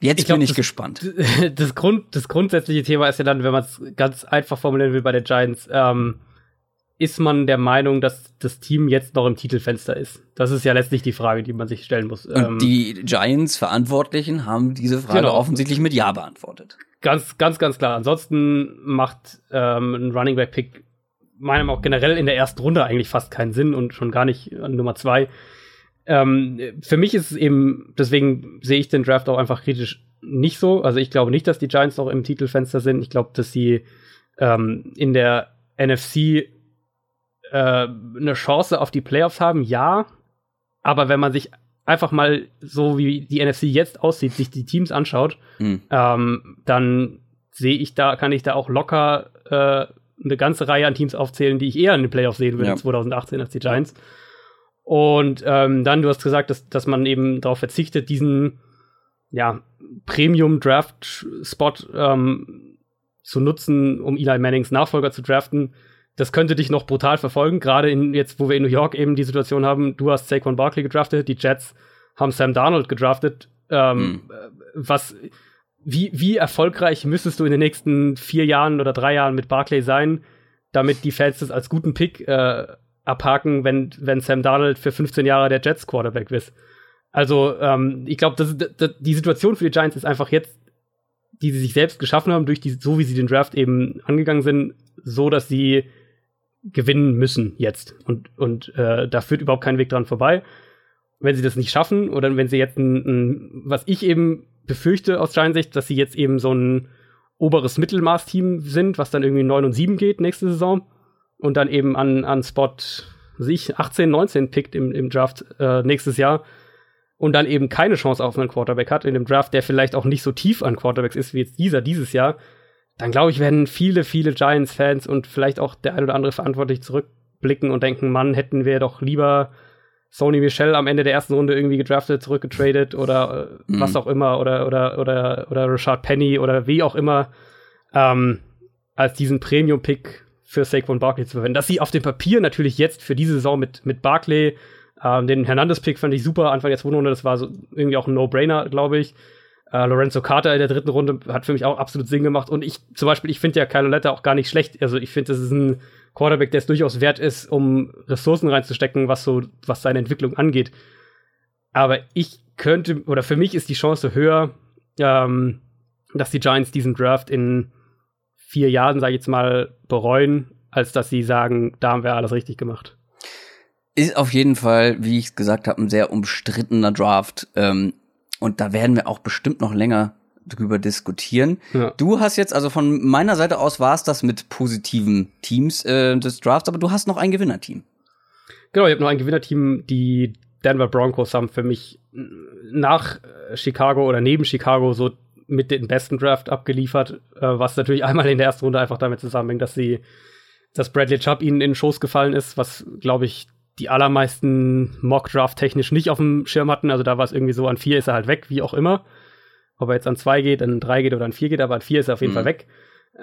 Jetzt ich glaub, bin ich das, gespannt. Das, Grund, das grundsätzliche Thema ist ja dann, wenn man es ganz einfach formulieren will bei den Giants, ähm, ist man der Meinung, dass das Team jetzt noch im Titelfenster ist? Das ist ja letztlich die Frage, die man sich stellen muss. Und ähm, die Giants-Verantwortlichen haben diese Frage genau. offensichtlich mit Ja beantwortet. Ganz, ganz, ganz klar. Ansonsten macht ähm, ein Running Back Pick meinem auch generell in der ersten Runde eigentlich fast keinen Sinn und schon gar nicht an Nummer zwei. Ähm, für mich ist es eben, deswegen sehe ich den Draft auch einfach kritisch nicht so. Also ich glaube nicht, dass die Giants noch im Titelfenster sind. Ich glaube, dass sie ähm, in der NFC äh, eine Chance auf die Playoffs haben, ja. Aber wenn man sich einfach mal so wie die NFC jetzt aussieht, sich die Teams anschaut, mhm. ähm, dann sehe ich da, kann ich da auch locker äh, eine ganze Reihe an Teams aufzählen, die ich eher in den Playoffs sehen würde ja. 2018 als die Giants. Und ähm, dann, du hast gesagt, dass, dass man eben darauf verzichtet, diesen ja, Premium-Draft-Spot ähm, zu nutzen, um Eli Mannings Nachfolger zu draften das könnte dich noch brutal verfolgen, gerade in jetzt, wo wir in New York eben die Situation haben, du hast Saquon Barkley gedraftet, die Jets haben Sam Darnold gedraftet. Ähm, mhm. Was, wie, wie erfolgreich müsstest du in den nächsten vier Jahren oder drei Jahren mit Barkley sein, damit die Fans das als guten Pick äh, abhaken, wenn, wenn Sam Darnold für 15 Jahre der Jets Quarterback ist? Also, ähm, ich glaube, die Situation für die Giants ist einfach jetzt, die sie sich selbst geschaffen haben, durch die, so wie sie den Draft eben angegangen sind, so dass sie gewinnen müssen jetzt. Und, und äh, da führt überhaupt kein Weg dran vorbei. Wenn sie das nicht schaffen oder wenn sie jetzt ein, ein was ich eben befürchte aus Giants Sicht, dass sie jetzt eben so ein oberes Mittelmaß-Team sind, was dann irgendwie 9 und 7 geht nächste Saison und dann eben an, an Spot sich 18, 19 pickt im, im Draft äh, nächstes Jahr und dann eben keine Chance auf einen Quarterback hat in dem Draft, der vielleicht auch nicht so tief an Quarterbacks ist wie jetzt dieser dieses Jahr, dann glaube ich, werden viele, viele Giants-Fans und vielleicht auch der ein oder andere verantwortlich zurückblicken und denken, Mann, hätten wir doch lieber Sony Michel am Ende der ersten Runde irgendwie gedraftet, zurückgetradet oder äh, mhm. was auch immer oder oder oder oder Rashad Penny oder wie auch immer ähm, als diesen Premium-Pick für Saquon Barkley zu verwenden. Dass sie auf dem Papier natürlich jetzt für diese Saison mit mit Barkley ähm, den Hernandez-Pick fand ich super Anfang der zweiten Runde, das war so irgendwie auch ein No-Brainer, glaube ich. Uh, Lorenzo Carter in der dritten Runde hat für mich auch absolut Sinn gemacht. Und ich zum Beispiel, ich finde ja Kyle Letta auch gar nicht schlecht. Also ich finde, das ist ein Quarterback, der es durchaus wert ist, um Ressourcen reinzustecken, was so, was seine Entwicklung angeht. Aber ich könnte, oder für mich ist die Chance höher, ähm, dass die Giants diesen Draft in vier Jahren, sage ich jetzt mal, bereuen, als dass sie sagen, da haben wir alles richtig gemacht. Ist auf jeden Fall, wie ich gesagt habe, ein sehr umstrittener Draft. Ähm, und da werden wir auch bestimmt noch länger drüber diskutieren. Ja. Du hast jetzt, also von meiner Seite aus war es das mit positiven Teams äh, des Drafts, aber du hast noch ein Gewinnerteam. Genau, ich habe noch ein Gewinnerteam. Die Denver Broncos haben für mich nach Chicago oder neben Chicago so mit den besten Draft abgeliefert, äh, was natürlich einmal in der ersten Runde einfach damit zusammenhängt, dass sie dass Bradley Chubb ihnen in den Schoß gefallen ist, was, glaube ich, die allermeisten Mock-Draft technisch nicht auf dem Schirm hatten. Also da war es irgendwie so, an vier ist er halt weg, wie auch immer. Ob er jetzt an zwei geht, an drei geht oder an vier geht, aber an vier ist er auf jeden mhm. Fall weg.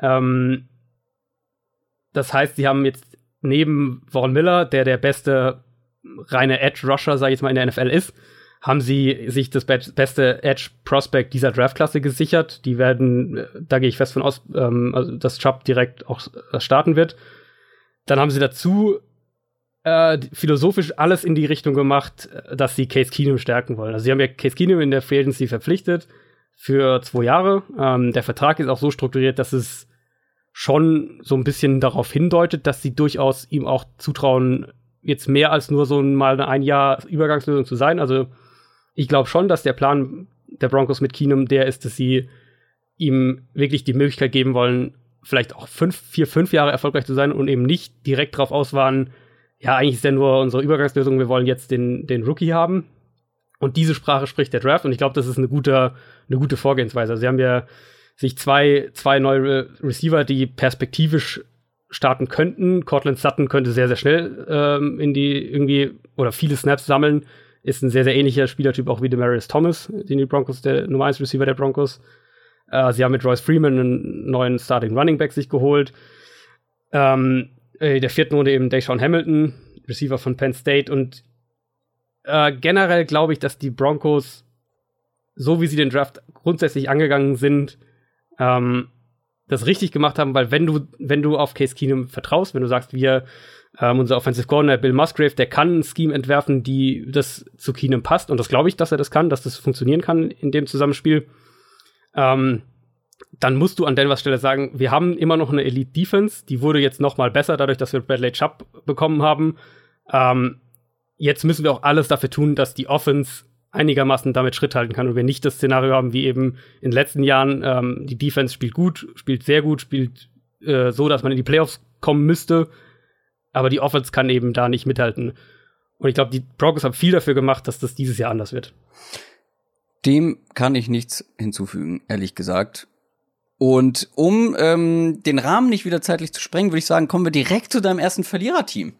Ähm, das heißt, sie haben jetzt neben Vaughn Miller, der der beste reine Edge-Rusher, sage ich jetzt mal, in der NFL ist, haben sie sich das be beste Edge-Prospect dieser Draftklasse gesichert. Die werden, da gehe ich fest von aus, ähm, also dass Chubb direkt auch äh, starten wird. Dann haben sie dazu äh, philosophisch alles in die Richtung gemacht, äh, dass sie Case Keenum stärken wollen. Also sie haben ja Case Keenum in der Free Agency verpflichtet für zwei Jahre. Ähm, der Vertrag ist auch so strukturiert, dass es schon so ein bisschen darauf hindeutet, dass sie durchaus ihm auch zutrauen, jetzt mehr als nur so mal ein Jahr Übergangslösung zu sein. Also ich glaube schon, dass der Plan der Broncos mit Keenum der ist, dass sie ihm wirklich die Möglichkeit geben wollen, vielleicht auch fünf, vier, fünf Jahre erfolgreich zu sein und eben nicht direkt darauf aus waren, ja, eigentlich ist ja nur unsere Übergangslösung, wir wollen jetzt den, den Rookie haben. Und diese Sprache spricht der Draft und ich glaube, das ist eine gute, eine gute Vorgehensweise. Also sie haben ja sich zwei, zwei neue Receiver, die perspektivisch starten könnten. Cortland Sutton könnte sehr, sehr schnell ähm, in die irgendwie oder viele Snaps sammeln. Ist ein sehr, sehr ähnlicher Spielertyp auch wie Demarius Thomas, den die Broncos, der Nummer 1 Receiver der Broncos. Äh, sie haben mit Royce Freeman einen neuen Starting Running Back sich geholt. Ähm, äh, der vierten Runde eben Deshaun Hamilton, Receiver von Penn State. Und äh, generell glaube ich, dass die Broncos, so wie sie den Draft grundsätzlich angegangen sind, ähm, das richtig gemacht haben, weil wenn du, wenn du auf Case Keenum vertraust, wenn du sagst, wir, ähm, unser Offensive Corner Bill Musgrave, der kann ein Scheme entwerfen, die das zu Keenum passt, und das glaube ich, dass er das kann, dass das funktionieren kann in dem Zusammenspiel, ähm, dann musst du an Denvers Stelle sagen, wir haben immer noch eine Elite Defense, die wurde jetzt noch mal besser, dadurch, dass wir Bradley Chubb bekommen haben. Ähm, jetzt müssen wir auch alles dafür tun, dass die Offense einigermaßen damit Schritt halten kann und wir nicht das Szenario haben wie eben in den letzten Jahren, ähm, die Defense spielt gut, spielt sehr gut, spielt äh, so, dass man in die Playoffs kommen müsste, aber die Offense kann eben da nicht mithalten. Und ich glaube, die Broncos haben viel dafür gemacht, dass das dieses Jahr anders wird. Dem kann ich nichts hinzufügen, ehrlich gesagt. Und um ähm, den Rahmen nicht wieder zeitlich zu sprengen, würde ich sagen, kommen wir direkt zu deinem ersten Verliererteam.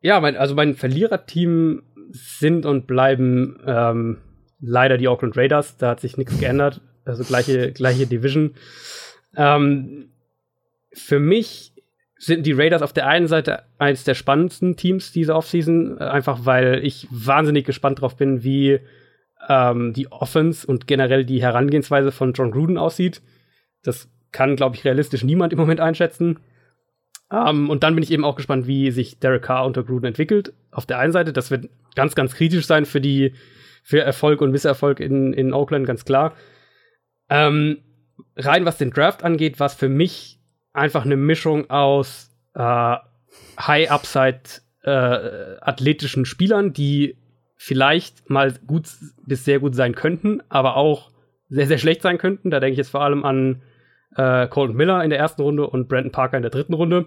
Ja, mein, also mein Verliererteam sind und bleiben ähm, leider die Auckland Raiders. Da hat sich nichts geändert. Also gleiche, gleiche Division. Ähm, für mich sind die Raiders auf der einen Seite eines der spannendsten Teams dieser Offseason, äh, einfach weil ich wahnsinnig gespannt drauf bin, wie ähm, die Offense und generell die Herangehensweise von John Gruden aussieht. Das kann, glaube ich, realistisch niemand im Moment einschätzen. Um, ähm, und dann bin ich eben auch gespannt, wie sich Derek Carr unter Gruden entwickelt. Auf der einen Seite, das wird ganz, ganz kritisch sein für die, für Erfolg und Misserfolg in, in Oakland, ganz klar. Ähm, rein was den Draft angeht, war es für mich einfach eine Mischung aus äh, High-Upside äh, athletischen Spielern, die vielleicht mal gut bis sehr gut sein könnten, aber auch sehr, sehr schlecht sein könnten. Da denke ich jetzt vor allem an äh, Colton Miller in der ersten Runde und Brandon Parker in der dritten Runde.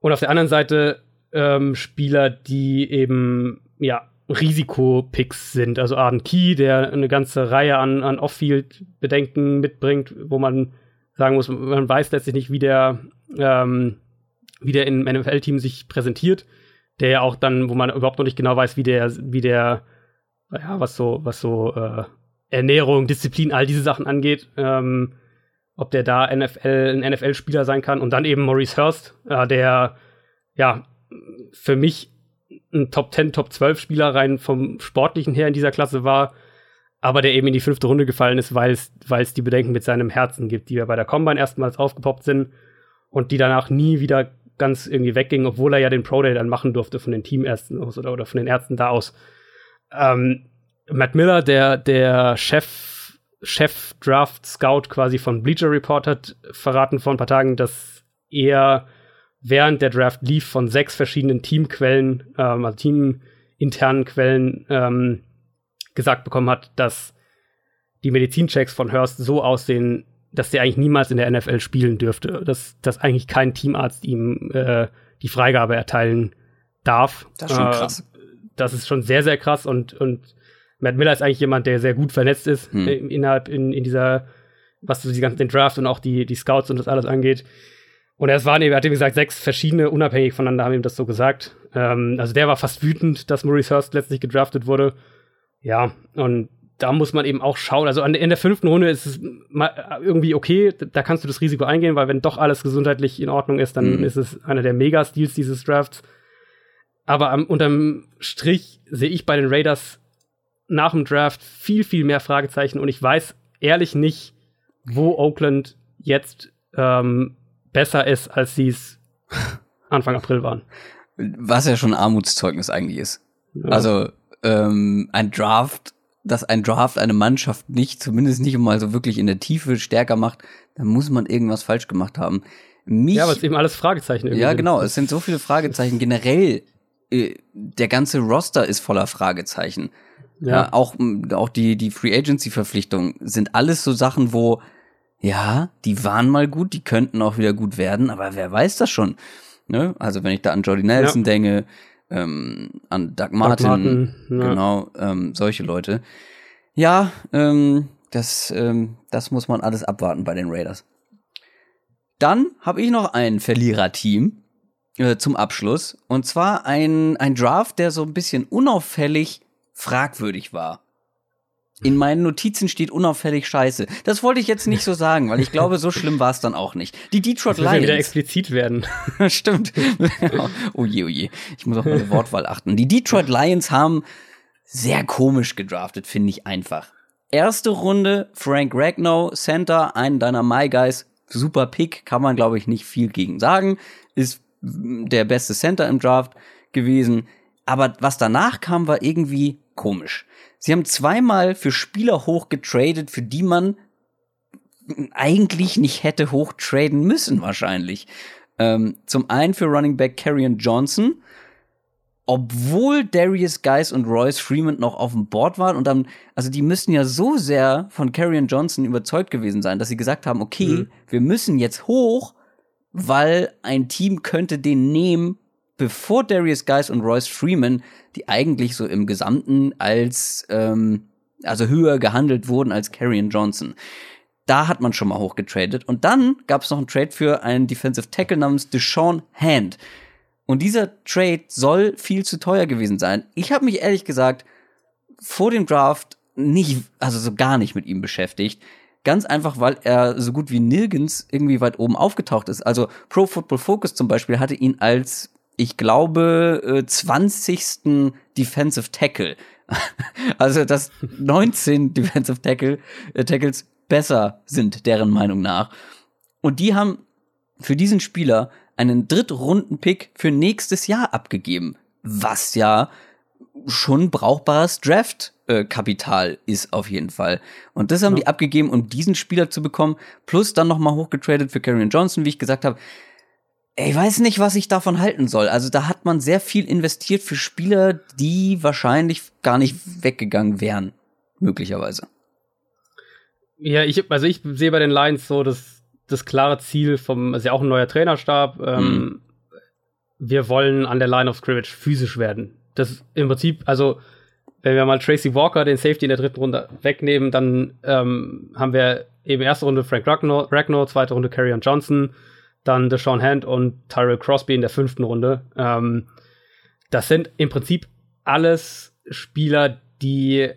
Und auf der anderen Seite ähm, Spieler, die eben, ja, Risikopicks sind. Also Arden Key, der eine ganze Reihe an, an Off-Field-Bedenken mitbringt, wo man sagen muss, man weiß letztlich nicht, wie der, ähm, wie der im NFL-Team sich präsentiert. Der ja auch dann, wo man überhaupt noch nicht genau weiß, wie der, wie der, ja, was so, was so äh, Ernährung, Disziplin, all diese Sachen angeht, ähm, ob der da NFL, ein NFL-Spieler sein kann. Und dann eben Maurice Hurst, äh, der ja für mich ein Top 10, Top 12 Spieler rein vom Sportlichen her in dieser Klasse war, aber der eben in die fünfte Runde gefallen ist, weil es die Bedenken mit seinem Herzen gibt, die ja bei der Combine erstmals aufgepoppt sind und die danach nie wieder ganz irgendwie weggingen, obwohl er ja den Pro Day dann machen durfte von den Teamärzten aus oder, oder von den Ärzten da aus. Ähm, Matt Miller, der, der Chef Chef Draft Scout quasi von Bleacher Report hat verraten vor ein paar Tagen, dass er während der Draft lief von sechs verschiedenen Teamquellen, ähm, also teaminternen Quellen, ähm, gesagt bekommen hat, dass die Medizinchecks von Hurst so aussehen, dass der eigentlich niemals in der NFL spielen dürfte, dass, dass eigentlich kein Teamarzt ihm äh, die Freigabe erteilen darf. Das ist schon äh, krass. Das ist schon sehr, sehr krass und, und Matt Miller ist eigentlich jemand, der sehr gut vernetzt ist hm. innerhalb in, in dieser, was so die ganzen den Draft und auch die, die Scouts und das alles angeht. Und es waren eben, er hat eben gesagt, sechs verschiedene, unabhängig voneinander haben ihm das so gesagt. Ähm, also der war fast wütend, dass Maurice Hurst letztlich gedraftet wurde. Ja, und da muss man eben auch schauen. Also in der fünften Runde ist es irgendwie okay, da kannst du das Risiko eingehen, weil wenn doch alles gesundheitlich in Ordnung ist, dann mhm. ist es einer der Mega-Steals dieses Drafts. Aber am, unterm Strich sehe ich bei den Raiders nach dem Draft viel, viel mehr Fragezeichen und ich weiß ehrlich nicht, wo Oakland jetzt ähm, besser ist, als sie es Anfang April waren. Was ja schon Armutszeugnis eigentlich ist. Ja. Also ähm, ein Draft, dass ein Draft eine Mannschaft nicht, zumindest nicht mal so wirklich in der Tiefe stärker macht, dann muss man irgendwas falsch gemacht haben. Mich, ja, aber es ist eben alles Fragezeichen. Irgendwie ja, genau. Es sind so viele Fragezeichen. Generell, äh, der ganze Roster ist voller Fragezeichen. Ja. ja auch, auch die, die Free Agency Verpflichtungen sind alles so Sachen, wo ja, die waren mal gut, die könnten auch wieder gut werden, aber wer weiß das schon? Ne? Also wenn ich da an Jordy Nelson ja. denke, ähm, an Doug Martin, Doug Martin ja. genau, ähm, solche Leute. Ja, ähm, das, ähm, das muss man alles abwarten bei den Raiders. Dann habe ich noch ein Verliererteam äh, zum Abschluss. Und zwar ein, ein Draft, der so ein bisschen unauffällig fragwürdig war in meinen Notizen steht unauffällig Scheiße. Das wollte ich jetzt nicht so sagen, weil ich glaube, so schlimm war es dann auch nicht. Die Detroit das Lions. wieder explizit werden. Stimmt. oh je, oh je. Ich muss auf meine Wortwahl achten. Die Detroit Lions haben sehr komisch gedraftet, finde ich einfach. Erste Runde, Frank Ragnow, Center, einen deiner My Guys. Super Pick, kann man, glaube ich, nicht viel gegen sagen. Ist der beste Center im Draft gewesen. Aber was danach kam, war irgendwie komisch. Sie haben zweimal für Spieler hochgetradet, für die man eigentlich nicht hätte hochtraden müssen, wahrscheinlich. Ähm, zum einen für Running Back Carrion Johnson, obwohl Darius Geis und Royce Freeman noch auf dem Board waren und dann, also die müssen ja so sehr von Carrion Johnson überzeugt gewesen sein, dass sie gesagt haben, okay, mhm. wir müssen jetzt hoch, weil ein Team könnte den nehmen, bevor Darius Geis und Royce Freeman, die eigentlich so im Gesamten als ähm, also höher gehandelt wurden als Carrion Johnson. Da hat man schon mal hochgetradet. Und dann gab es noch einen Trade für einen Defensive Tackle namens Deshaun Hand. Und dieser Trade soll viel zu teuer gewesen sein. Ich habe mich ehrlich gesagt vor dem Draft nicht, also so gar nicht mit ihm beschäftigt. Ganz einfach, weil er so gut wie nirgends irgendwie weit oben aufgetaucht ist. Also Pro Football Focus zum Beispiel hatte ihn als ich glaube, 20. Äh, Defensive Tackle. also, dass 19 Defensive Tackle, äh, Tackles besser sind, deren Meinung nach. Und die haben für diesen Spieler einen Drittrunden-Pick für nächstes Jahr abgegeben. Was ja schon brauchbares Draft-Kapital ist auf jeden Fall. Und das haben ja. die abgegeben, um diesen Spieler zu bekommen. Plus dann nochmal hochgetradet für Karrion Johnson, wie ich gesagt habe ich weiß nicht, was ich davon halten soll. Also da hat man sehr viel investiert für Spieler, die wahrscheinlich gar nicht weggegangen wären, möglicherweise. Ja, ich, also ich sehe bei den Lions so das, das klare Ziel vom, ist ja auch ein neuer Trainerstab. Ähm, mhm. Wir wollen an der Line of Scrimmage physisch werden. Das ist im Prinzip, also wenn wir mal Tracy Walker, den Safety in der dritten Runde, wegnehmen, dann ähm, haben wir eben erste Runde Frank Ragnow, zweite Runde Carrion Johnson, dann Deshaun Hand und Tyrell Crosby in der fünften Runde. Ähm, das sind im Prinzip alles Spieler, die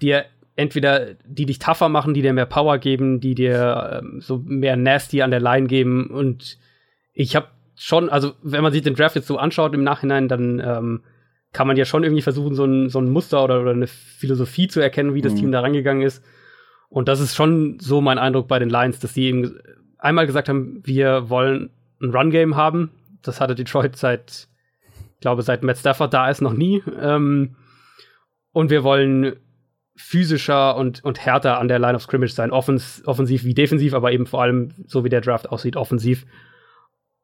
dir entweder die dich tougher machen, die dir mehr Power geben, die dir ähm, so mehr nasty an der Line geben. Und ich habe schon, also wenn man sich den Draft jetzt so anschaut im Nachhinein, dann ähm, kann man ja schon irgendwie versuchen, so ein, so ein Muster oder, oder eine Philosophie zu erkennen, wie das mhm. Team da rangegangen ist. Und das ist schon so mein Eindruck bei den Lions, dass die eben einmal gesagt haben, wir wollen ein Run-Game haben. Das hatte Detroit seit, ich glaube, seit Matt Stafford da ist noch nie. Ähm, und wir wollen physischer und, und härter an der Line of Scrimmage sein, Offens offensiv wie defensiv, aber eben vor allem, so wie der Draft aussieht, offensiv.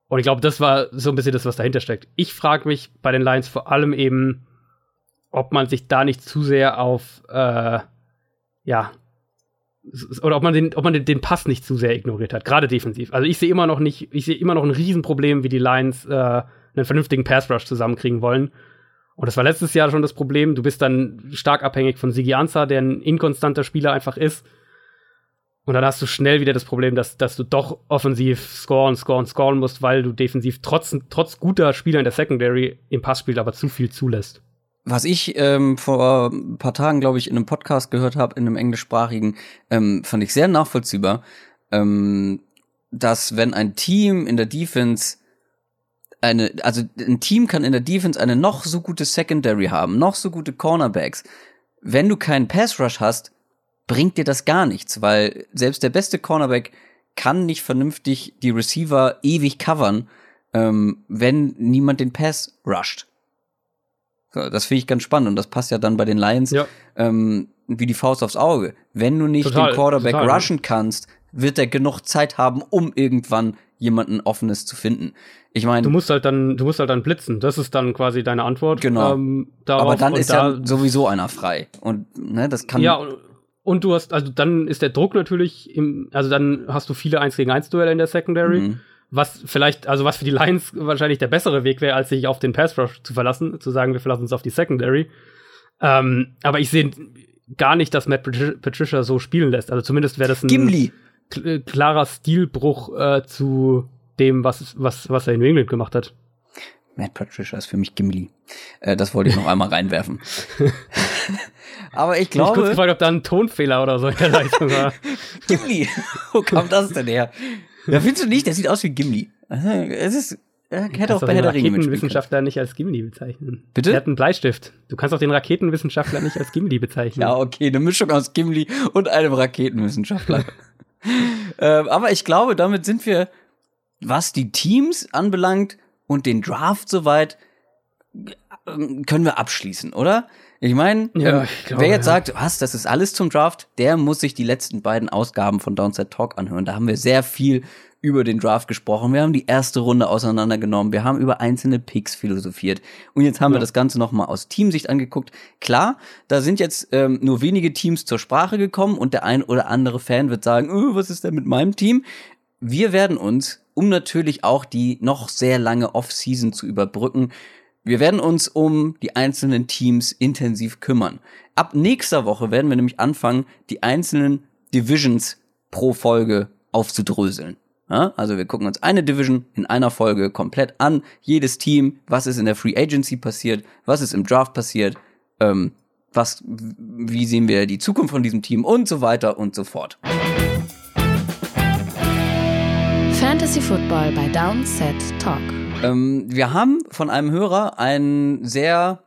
Und ich glaube, das war so ein bisschen das, was dahinter steckt. Ich frage mich bei den Lions vor allem eben, ob man sich da nicht zu sehr auf äh, ja, oder ob man den, ob man den, den, Pass nicht zu sehr ignoriert hat, gerade defensiv. Also ich sehe immer noch nicht, ich sehe immer noch ein Riesenproblem, wie die Lions äh, einen vernünftigen Pass Rush zusammenkriegen wollen. Und das war letztes Jahr schon das Problem. Du bist dann stark abhängig von Sigi Ansa, der ein inkonstanter Spieler einfach ist. Und dann hast du schnell wieder das Problem, dass, dass du doch offensiv scoren, scoren, scoren musst, weil du defensiv trotz, trotz guter Spieler in der Secondary im Passspiel aber zu viel zulässt. Was ich ähm, vor ein paar Tagen, glaube ich, in einem Podcast gehört habe, in einem englischsprachigen, ähm, fand ich sehr nachvollziehbar, ähm, dass wenn ein Team in der Defense eine, also ein Team kann in der Defense eine noch so gute Secondary haben, noch so gute Cornerbacks. Wenn du keinen Pass Rush hast, bringt dir das gar nichts, weil selbst der beste Cornerback kann nicht vernünftig die Receiver ewig covern, ähm, wenn niemand den Pass rusht. Das finde ich ganz spannend und das passt ja dann bei den Lions ja. ähm, wie die Faust aufs Auge. Wenn du nicht total, den Quarterback total, rushen kannst, wird er genug Zeit haben, um irgendwann jemanden offenes zu finden. Ich meine, du musst halt dann, du musst halt dann blitzen. Das ist dann quasi deine Antwort. Genau. Ähm, Aber dann ist da ja sowieso einer frei und ne, das kann. Ja. Und du hast, also dann ist der Druck natürlich im, also dann hast du viele 1 gegen 1 Duelle in der Secondary. Mhm. Was vielleicht, also was für die Lions wahrscheinlich der bessere Weg wäre, als sich auf den Pass Rush zu verlassen, zu sagen, wir verlassen uns auf die Secondary. Ähm, aber ich sehe gar nicht, dass Matt Patricia so spielen lässt. Also zumindest wäre das ein. Gimli klarer Stilbruch äh, zu dem, was, was, was er in New England gemacht hat. Matt Patricia ist für mich Gimli. Äh, das wollte ich noch einmal reinwerfen. Aber ich glaube. Ich kurz gefragt, ob da ein Tonfehler oder so in der Leitung war. Gimli! Wo kam das denn her? Ja, findest du nicht? Der sieht aus wie Gimli. Es ist. Er hätte auch bei Herr der Ringe Raketenwissenschaftler nicht als Gimli bezeichnen. Bitte? Er hat einen Bleistift. Du kannst auch den Raketenwissenschaftler nicht als Gimli bezeichnen. Ja, okay, eine Mischung aus Gimli und einem Raketenwissenschaftler. ähm, aber ich glaube, damit sind wir, was die Teams anbelangt und den Draft soweit, ähm, können wir abschließen, oder? Ich meine, ja, ähm, wer jetzt ja. sagt, was, das ist alles zum Draft, der muss sich die letzten beiden Ausgaben von Downset Talk anhören. Da haben wir sehr viel über den Draft gesprochen. Wir haben die erste Runde auseinandergenommen. Wir haben über einzelne Picks philosophiert. Und jetzt haben ja. wir das Ganze nochmal aus Teamsicht angeguckt. Klar, da sind jetzt ähm, nur wenige Teams zur Sprache gekommen und der ein oder andere Fan wird sagen, oh, was ist denn mit meinem Team? Wir werden uns, um natürlich auch die noch sehr lange Off-Season zu überbrücken, wir werden uns um die einzelnen Teams intensiv kümmern. Ab nächster Woche werden wir nämlich anfangen, die einzelnen Divisions pro Folge aufzudröseln. Ja, also wir gucken uns eine Division in einer Folge komplett an, jedes Team, was ist in der Free Agency passiert, was ist im Draft passiert, ähm, was, wie sehen wir die Zukunft von diesem Team und so weiter und so fort. Fantasy Football bei Downset Talk. Ähm, wir haben von einem Hörer einen sehr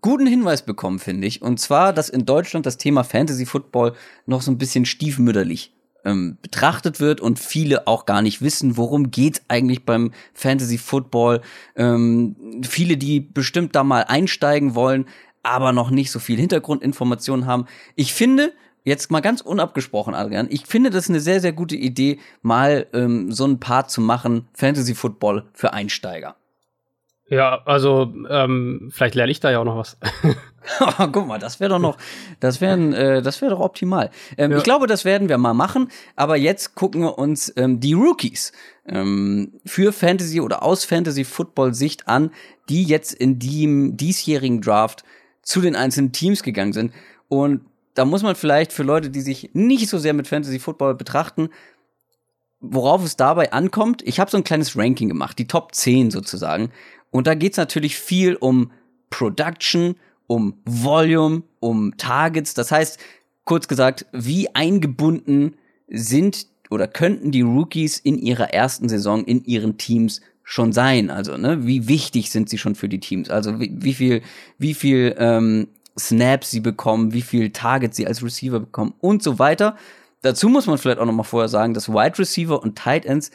guten Hinweis bekommen, finde ich. Und zwar, dass in Deutschland das Thema Fantasy Football noch so ein bisschen stiefmütterlich ähm, betrachtet wird und viele auch gar nicht wissen, worum geht eigentlich beim Fantasy Football. Ähm, viele, die bestimmt da mal einsteigen wollen, aber noch nicht so viel Hintergrundinformationen haben. Ich finde, jetzt mal ganz unabgesprochen, Adrian, ich finde das eine sehr, sehr gute Idee, mal ähm, so ein Part zu machen, Fantasy Football für Einsteiger. Ja, also ähm, vielleicht lerne ich da ja auch noch was. guck mal, das wäre doch noch, das wäre äh, das wäre doch optimal. Ähm, ja. Ich glaube, das werden wir mal machen. Aber jetzt gucken wir uns ähm, die Rookies ähm, für Fantasy oder aus Fantasy Football Sicht an, die jetzt in dem diesjährigen Draft zu den einzelnen Teams gegangen sind. Und da muss man vielleicht für Leute, die sich nicht so sehr mit Fantasy Football betrachten, worauf es dabei ankommt. Ich habe so ein kleines Ranking gemacht, die Top 10 sozusagen. Und da geht's natürlich viel um Production, um Volume, um Targets. Das heißt, kurz gesagt, wie eingebunden sind oder könnten die Rookies in ihrer ersten Saison in ihren Teams schon sein? Also, ne, wie wichtig sind sie schon für die Teams? Also, wie, wie viel, wie viel ähm, Snaps sie bekommen, wie viel Targets sie als Receiver bekommen und so weiter. Dazu muss man vielleicht auch noch mal vorher sagen, dass Wide Receiver und Tight Ends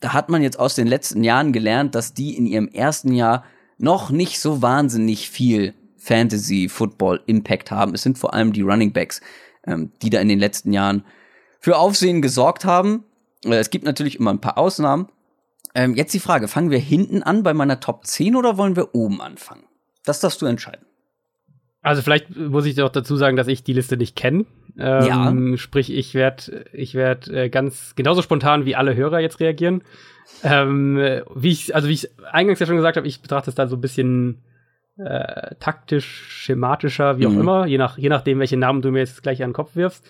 da hat man jetzt aus den letzten Jahren gelernt, dass die in ihrem ersten Jahr noch nicht so wahnsinnig viel Fantasy Football Impact haben. Es sind vor allem die Running Backs, ähm, die da in den letzten Jahren für Aufsehen gesorgt haben. Äh, es gibt natürlich immer ein paar Ausnahmen. Ähm, jetzt die Frage, fangen wir hinten an bei meiner Top 10 oder wollen wir oben anfangen? Das darfst du entscheiden. Also vielleicht muss ich doch dazu sagen, dass ich die Liste nicht kenne. Ähm, ja. Sprich, ich werde ich werd, äh, ganz genauso spontan wie alle Hörer jetzt reagieren. Ähm, wie ich, also wie ich eingangs ja schon gesagt habe, ich betrachte es da so ein bisschen äh, taktisch, schematischer, wie auch mhm. immer, je, nach, je nachdem, welche Namen du mir jetzt gleich an den Kopf wirfst.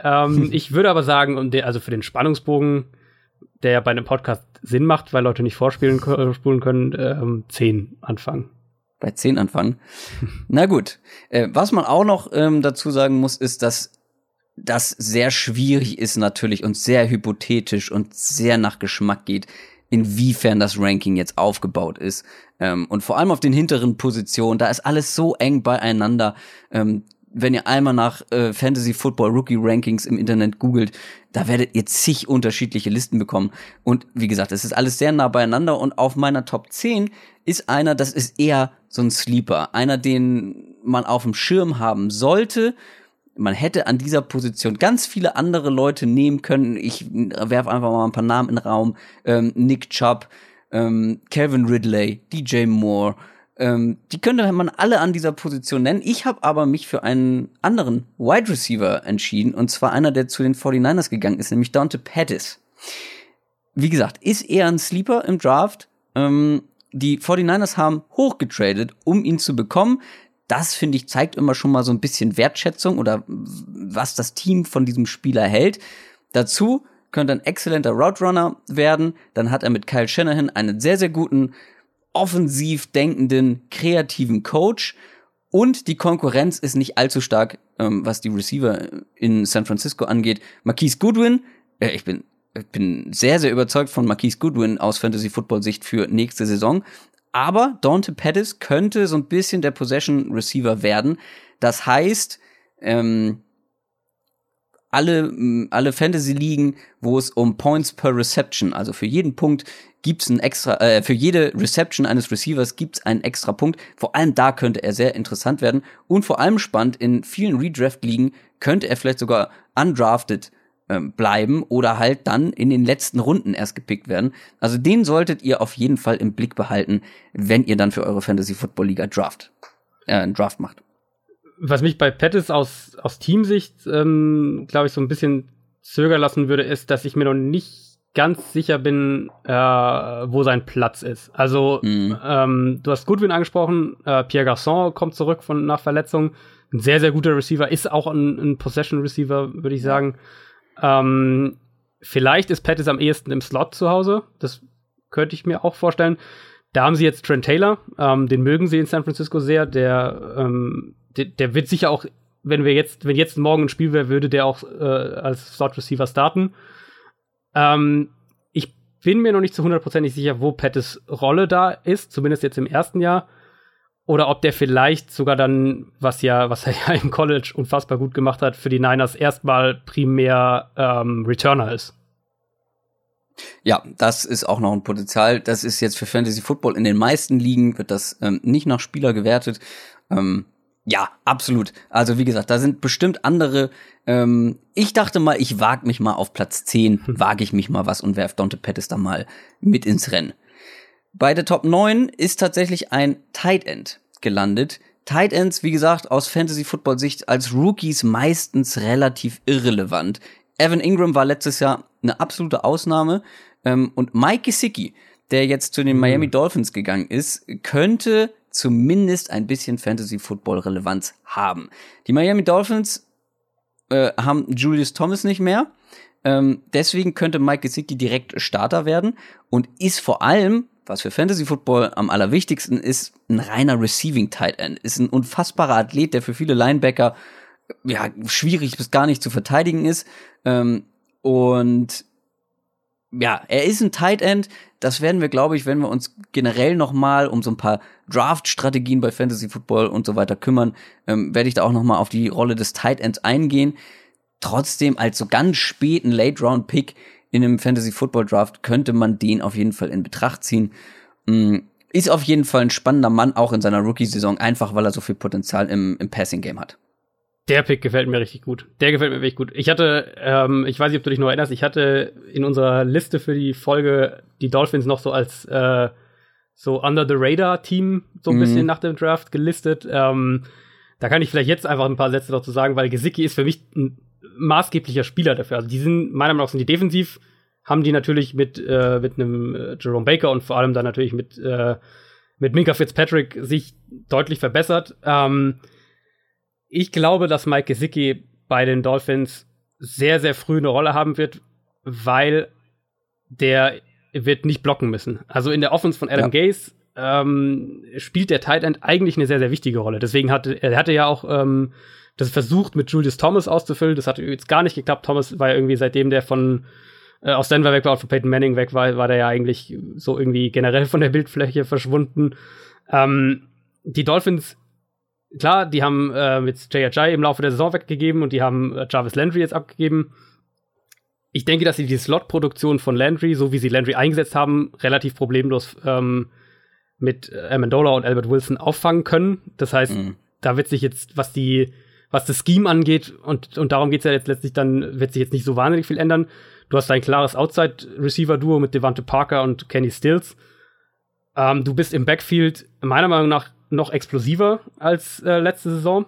Ähm, ich würde aber sagen, um den, also für den Spannungsbogen, der ja bei einem Podcast Sinn macht, weil Leute nicht vorspielen äh, spulen können, ähm, 10 anfangen. Bei 10 anfangen. Na gut. Äh, was man auch noch ähm, dazu sagen muss, ist, dass das sehr schwierig ist natürlich und sehr hypothetisch und sehr nach Geschmack geht, inwiefern das Ranking jetzt aufgebaut ist. Ähm, und vor allem auf den hinteren Positionen, da ist alles so eng beieinander. Ähm, wenn ihr einmal nach äh, Fantasy Football Rookie Rankings im Internet googelt, da werdet ihr zig unterschiedliche Listen bekommen. Und wie gesagt, es ist alles sehr nah beieinander und auf meiner Top 10 ist einer, das ist eher so ein Sleeper, einer, den man auf dem Schirm haben sollte. Man hätte an dieser Position ganz viele andere Leute nehmen können. Ich werfe einfach mal ein paar Namen in den Raum. Ähm, Nick Chubb, ähm, Kevin Ridley, DJ Moore, ähm, die könnte man alle an dieser Position nennen. Ich habe aber mich für einen anderen Wide Receiver entschieden. Und zwar einer, der zu den 49ers gegangen ist, nämlich Dante Pettis. Wie gesagt, ist eher ein Sleeper im Draft. Ähm, die 49ers haben hochgetradet, um ihn zu bekommen. Das, finde ich, zeigt immer schon mal so ein bisschen Wertschätzung oder was das Team von diesem Spieler hält. Dazu könnte ein exzellenter Route Runner werden. Dann hat er mit Kyle Shanahan einen sehr, sehr guten offensiv denkenden, kreativen Coach. Und die Konkurrenz ist nicht allzu stark, ähm, was die Receiver in San Francisco angeht. Marquise Goodwin, äh, ich bin ich bin sehr, sehr überzeugt von Marquise Goodwin aus Fantasy Football Sicht für nächste Saison. Aber Dante Pettis könnte so ein bisschen der Possession Receiver werden. Das heißt, ähm, alle, alle Fantasy-Ligen, wo es um Points per Reception, also für jeden Punkt gibt's ein extra, äh, für jede Reception eines Receivers gibt's einen extra Punkt. Vor allem da könnte er sehr interessant werden. Und vor allem spannend, in vielen Redraft-Ligen könnte er vielleicht sogar undrafted ähm, bleiben oder halt dann in den letzten Runden erst gepickt werden. Also den solltet ihr auf jeden Fall im Blick behalten, wenn ihr dann für eure Fantasy Football Liga Draft, äh, einen Draft macht was mich bei Pettis aus, aus Teamsicht, ähm, glaube ich, so ein bisschen zögern lassen würde, ist, dass ich mir noch nicht ganz sicher bin, äh, wo sein Platz ist. Also, mhm. ähm, du hast Goodwin angesprochen, äh, Pierre Garçon kommt zurück von nach Verletzung. Ein sehr, sehr guter Receiver, ist auch ein, ein Possession-Receiver, würde ich sagen. Ähm, vielleicht ist Pettis am ehesten im Slot zu Hause. Das könnte ich mir auch vorstellen. Da haben sie jetzt Trent Taylor, ähm, den mögen sie in San Francisco sehr, der ähm, der, der wird sicher auch, wenn wir jetzt, wenn jetzt morgen ein Spiel wäre, würde der auch äh, als Slot Receiver starten. Ähm, ich bin mir noch nicht zu hundertprozentig sicher, wo Pettis Rolle da ist, zumindest jetzt im ersten Jahr. Oder ob der vielleicht sogar dann, was ja, was er ja im College unfassbar gut gemacht hat, für die Niners erstmal primär ähm, Returner ist. Ja, das ist auch noch ein Potenzial. Das ist jetzt für Fantasy Football in den meisten Ligen wird das ähm, nicht nach Spieler gewertet. Ähm, ja, absolut. Also wie gesagt, da sind bestimmt andere. Ähm, ich dachte mal, ich wage mich mal auf Platz 10, hm. wage ich mich mal was und werf Dante Pettis da mal mit ins Rennen. Bei der Top 9 ist tatsächlich ein Tight End gelandet. Tight Ends, wie gesagt, aus Fantasy Football Sicht als Rookies meistens relativ irrelevant. Evan Ingram war letztes Jahr eine absolute Ausnahme. Ähm, und Mike Gesicki, der jetzt zu den hm. Miami Dolphins gegangen ist, könnte zumindest ein bisschen Fantasy-Football-Relevanz haben. Die Miami Dolphins äh, haben Julius Thomas nicht mehr. Ähm, deswegen könnte Mike Gesicki direkt Starter werden und ist vor allem, was für Fantasy Football am allerwichtigsten ist, ein reiner Receiving Tight End. Ist ein unfassbarer Athlet, der für viele Linebacker ja schwierig bis gar nicht zu verteidigen ist. Ähm, und ja, er ist ein Tight End. Das werden wir, glaube ich, wenn wir uns generell noch mal um so ein paar Draft-Strategien bei Fantasy Football und so weiter kümmern, ähm, werde ich da auch noch mal auf die Rolle des Tight Ends eingehen. Trotzdem als so ganz späten Late Round Pick in einem Fantasy Football Draft könnte man den auf jeden Fall in Betracht ziehen. Mhm. Ist auf jeden Fall ein spannender Mann, auch in seiner Rookie-Saison, einfach weil er so viel Potenzial im, im Passing-Game hat. Der Pick gefällt mir richtig gut. Der gefällt mir wirklich gut. Ich hatte, ähm, ich weiß nicht, ob du dich noch erinnerst, ich hatte in unserer Liste für die Folge die Dolphins noch so als äh, so Under the Radar Team so ein mhm. bisschen nach dem Draft gelistet. Ähm, da kann ich vielleicht jetzt einfach ein paar Sätze dazu sagen, weil Gesicki ist für mich ein maßgeblicher Spieler dafür. Also die sind, meiner Meinung nach sind die defensiv, haben die natürlich mit, äh, mit einem äh, Jerome Baker und vor allem dann natürlich mit, äh, mit Minka Fitzpatrick sich deutlich verbessert. Ähm, ich glaube, dass Mike Gesicki bei den Dolphins sehr, sehr früh eine Rolle haben wird, weil der wird nicht blocken müssen. Also in der Offense von Adam ja. Gaze ähm, spielt der Tight End eigentlich eine sehr, sehr wichtige Rolle. Deswegen hatte er hatte ja auch ähm, das versucht, mit Julius Thomas auszufüllen. Das hat jetzt gar nicht geklappt. Thomas war ja irgendwie seitdem der von äh, aus Denver weg war und von Peyton Manning weg war, war der ja eigentlich so irgendwie generell von der Bildfläche verschwunden. Ähm, die Dolphins, klar, die haben äh, jetzt J.J. im Laufe der Saison weggegeben und die haben äh, Jarvis Landry jetzt abgegeben. Ich denke, dass sie die Slot-Produktion von Landry, so wie sie Landry eingesetzt haben, relativ problemlos ähm, mit Amendola und Albert Wilson auffangen können. Das heißt, mhm. da wird sich jetzt, was die, was das Scheme angeht, und, und darum geht's ja jetzt letztlich, dann wird sich jetzt nicht so wahnsinnig viel ändern. Du hast ein klares Outside-Receiver-Duo mit Devante Parker und Kenny Stills. Ähm, du bist im Backfield meiner Meinung nach noch explosiver als äh, letzte Saison.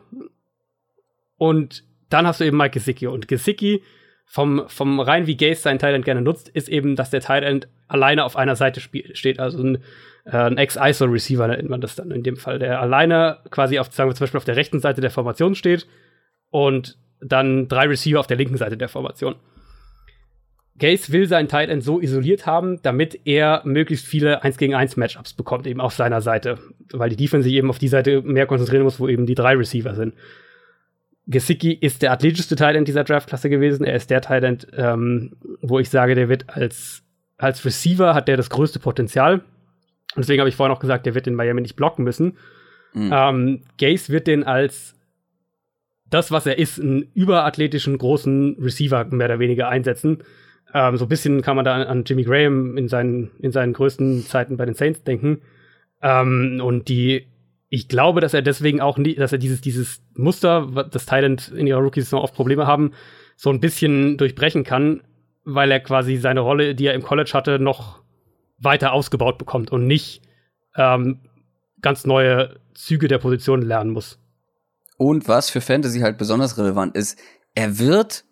Und dann hast du eben Mike Gesicki. Und Gesicki, vom, vom rein wie Gaze seinen Tight gerne nutzt, ist eben, dass der Tight alleine auf einer Seite steht. Also ein, äh, ein Ex-ISO-Receiver nennt man das dann in dem Fall, der alleine quasi auf, sagen wir zum Beispiel auf der rechten Seite der Formation steht und dann drei Receiver auf der linken Seite der Formation. Gaze will seinen Tight End so isoliert haben, damit er möglichst viele 1 gegen 1 Matchups bekommt, eben auf seiner Seite. Weil die Defense sich eben auf die Seite mehr konzentrieren muss, wo eben die drei Receiver sind. Gesicki ist der athletischste Tight End dieser Draftklasse gewesen. Er ist der Tight End, ähm, wo ich sage, der wird als, als Receiver hat der das größte Potenzial. Und deswegen habe ich vorhin auch gesagt, der wird in Miami nicht blocken müssen. Mhm. Ähm, Gaze wird den als das, was er ist, einen überathletischen großen Receiver mehr oder weniger einsetzen. Ähm, so ein bisschen kann man da an Jimmy Graham in seinen, in seinen größten Zeiten bei den Saints denken. Ähm, und die, ich glaube, dass er deswegen auch nie, dass er dieses, dieses Muster, das Thailand in ihrer Rookie-Saison oft Probleme haben, so ein bisschen durchbrechen kann, weil er quasi seine Rolle, die er im College hatte, noch weiter ausgebaut bekommt und nicht ähm, ganz neue Züge der Position lernen muss. Und was für Fantasy halt besonders relevant ist, er wird